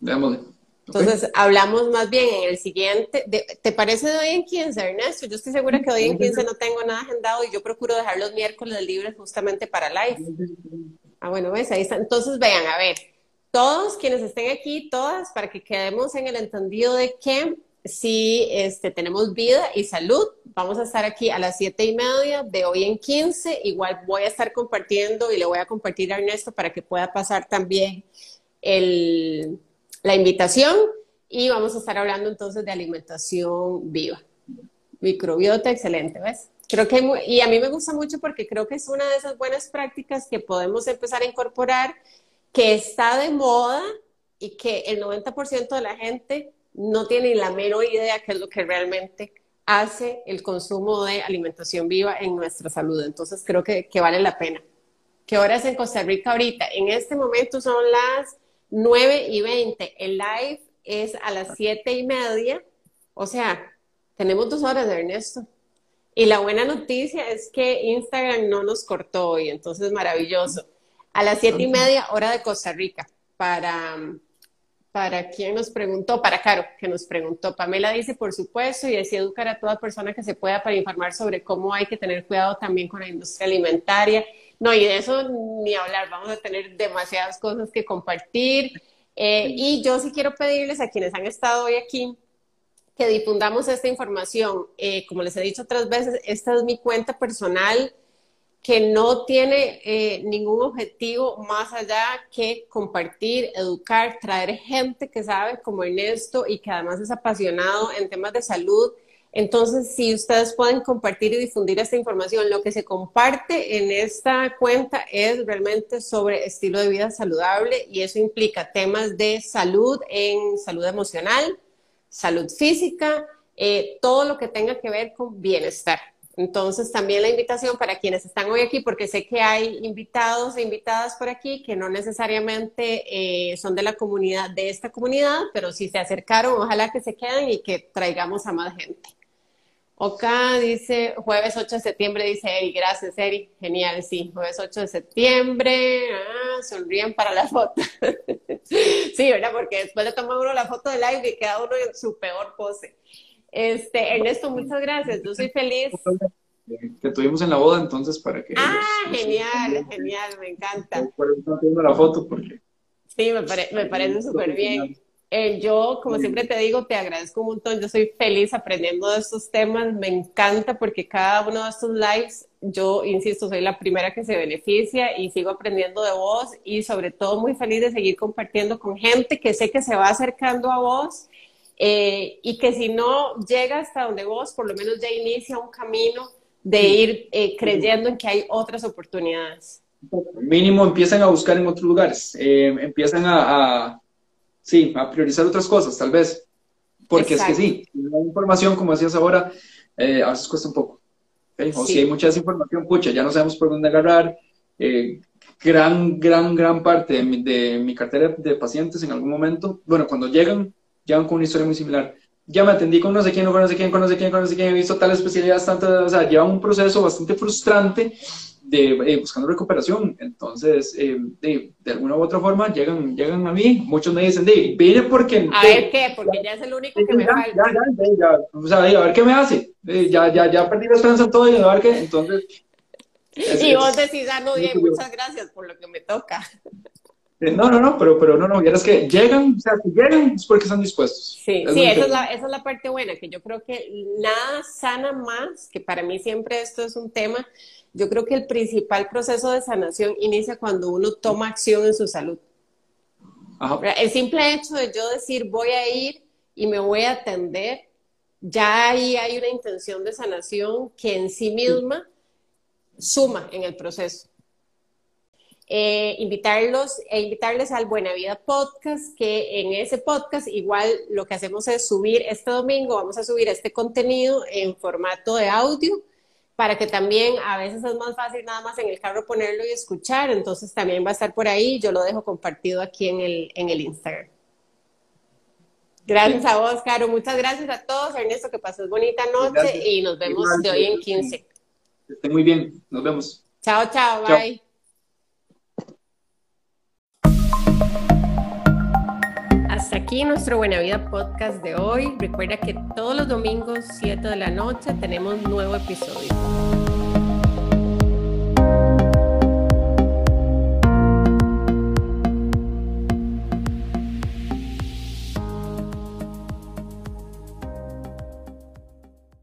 Veámosle. Entonces, hablamos más bien en el siguiente. ¿Te parece de hoy en 15, Ernesto? Yo estoy segura que hoy en 15 no tengo nada agendado y yo procuro dejar los miércoles libres justamente para live. Ah, bueno, ves, ahí está. Entonces, vean, a ver, todos quienes estén aquí, todas, para que quedemos en el entendido de que si este, tenemos vida y salud, vamos a estar aquí a las siete y media de hoy en 15. Igual voy a estar compartiendo y le voy a compartir a Ernesto para que pueda pasar también la invitación. Y vamos a estar hablando entonces de alimentación viva. Microbiota, excelente, ¿ves? Creo que, y a mí me gusta mucho porque creo que es una de esas buenas prácticas que podemos empezar a incorporar, que está de moda y que el 90% de la gente no tiene la menor idea qué es lo que realmente hace el consumo de alimentación viva en nuestra salud. Entonces creo que, que vale la pena. ¿Qué hora es en Costa Rica ahorita? En este momento son las 9 y 20. El live es a las 7 y media. O sea, tenemos dos horas, de Ernesto. Y la buena noticia es que Instagram no nos cortó hoy, entonces maravilloso. A las siete y media, hora de Costa Rica, para, para quien nos preguntó, para Caro, que nos preguntó. Pamela dice, por supuesto, y así educar a toda persona que se pueda para informar sobre cómo hay que tener cuidado también con la industria alimentaria. No, y de eso ni hablar, vamos a tener demasiadas cosas que compartir. Eh, y yo sí quiero pedirles a quienes han estado hoy aquí, que difundamos esta información. Eh, como les he dicho otras veces, esta es mi cuenta personal que no tiene eh, ningún objetivo más allá que compartir, educar, traer gente que sabe como Ernesto y que además es apasionado en temas de salud. Entonces, si ustedes pueden compartir y difundir esta información, lo que se comparte en esta cuenta es realmente sobre estilo de vida saludable y eso implica temas de salud en salud emocional, salud física, eh, todo lo que tenga que ver con bienestar. Entonces, también la invitación para quienes están hoy aquí, porque sé que hay invitados e invitadas por aquí que no necesariamente eh, son de la comunidad, de esta comunidad, pero si se acercaron, ojalá que se queden y que traigamos a más gente. Oka dice, jueves 8 de septiembre, dice Eri, gracias Eri, genial, sí, jueves 8 de septiembre, ah, sonríen para la foto. sí, ¿verdad? Porque después de tomar uno la foto de live y queda uno en su peor pose. Este, Ernesto, muchas gracias, yo soy feliz. Te tuvimos en la boda entonces para que... Ah, genial, genial, me encanta. Por eso la foto porque... Sí, me, me parece súper bien. Eh, yo, como siempre te digo, te agradezco un montón. Yo soy feliz aprendiendo de estos temas. Me encanta porque cada uno de estos lives, yo insisto, soy la primera que se beneficia y sigo aprendiendo de vos y sobre todo muy feliz de seguir compartiendo con gente que sé que se va acercando a vos eh, y que si no llega hasta donde vos, por lo menos ya inicia un camino de ir eh, creyendo en que hay otras oportunidades. Mínimo empiezan a buscar en otros lugares, empiezan a sí, a priorizar otras cosas, tal vez. Porque es que sí, la información, como decías ahora, eh, a veces cuesta un poco. O si hay mucha desinformación, pucha, ya no sabemos por dónde agarrar. Eh, gran, gran, gran parte de mi, de mi, cartera de pacientes en algún momento, bueno, cuando llegan, llegan con una historia muy similar. Ya me atendí con no sé quién, con no sé quién, con no sé quién, con no sé quién, he visto tal especialidad, tantas, o sea, lleva un proceso bastante frustrante de eh, buscando recuperación. Entonces, eh, de, de, alguna u otra forma, llegan, llegan a mí. Muchos me dicen, de, vine porque... A ver qué, porque ya es el único que me falta. Ya, ya, ya, o sea, a ver qué me hace. ya, ya, ya perdí la esperanza en todo y a ver qué. Entonces... y vos decís, ah, no, bien, muchas gracias por lo que me toca. Eh, no, no, no, pero, pero no, no, es que llegan, o sea, si llegan es porque están dispuestos. Sí, sí, esa es, la, esa es la parte buena, que yo creo que nada sana más, que para mí siempre esto es un tema, yo creo que el principal proceso de sanación inicia cuando uno toma acción en su salud. El simple hecho de yo decir voy a ir y me voy a atender, ya ahí hay una intención de sanación que en sí misma suma en el proceso. Eh, invitarlos e invitarles al Buena Vida Podcast, que en ese podcast igual lo que hacemos es subir este domingo, vamos a subir este contenido en formato de audio para que también a veces es más fácil nada más en el carro ponerlo y escuchar, entonces también va a estar por ahí, yo lo dejo compartido aquí en el, en el Instagram. Gracias a vos, Caro. Muchas gracias a todos. Ernesto, que pases bonita noche y nos vemos de hoy en 15. Esté muy bien. Nos vemos. Chao, chao. Bye. Aquí nuestro Buena Vida Podcast de hoy. Recuerda que todos los domingos, 7 de la noche, tenemos nuevo episodio.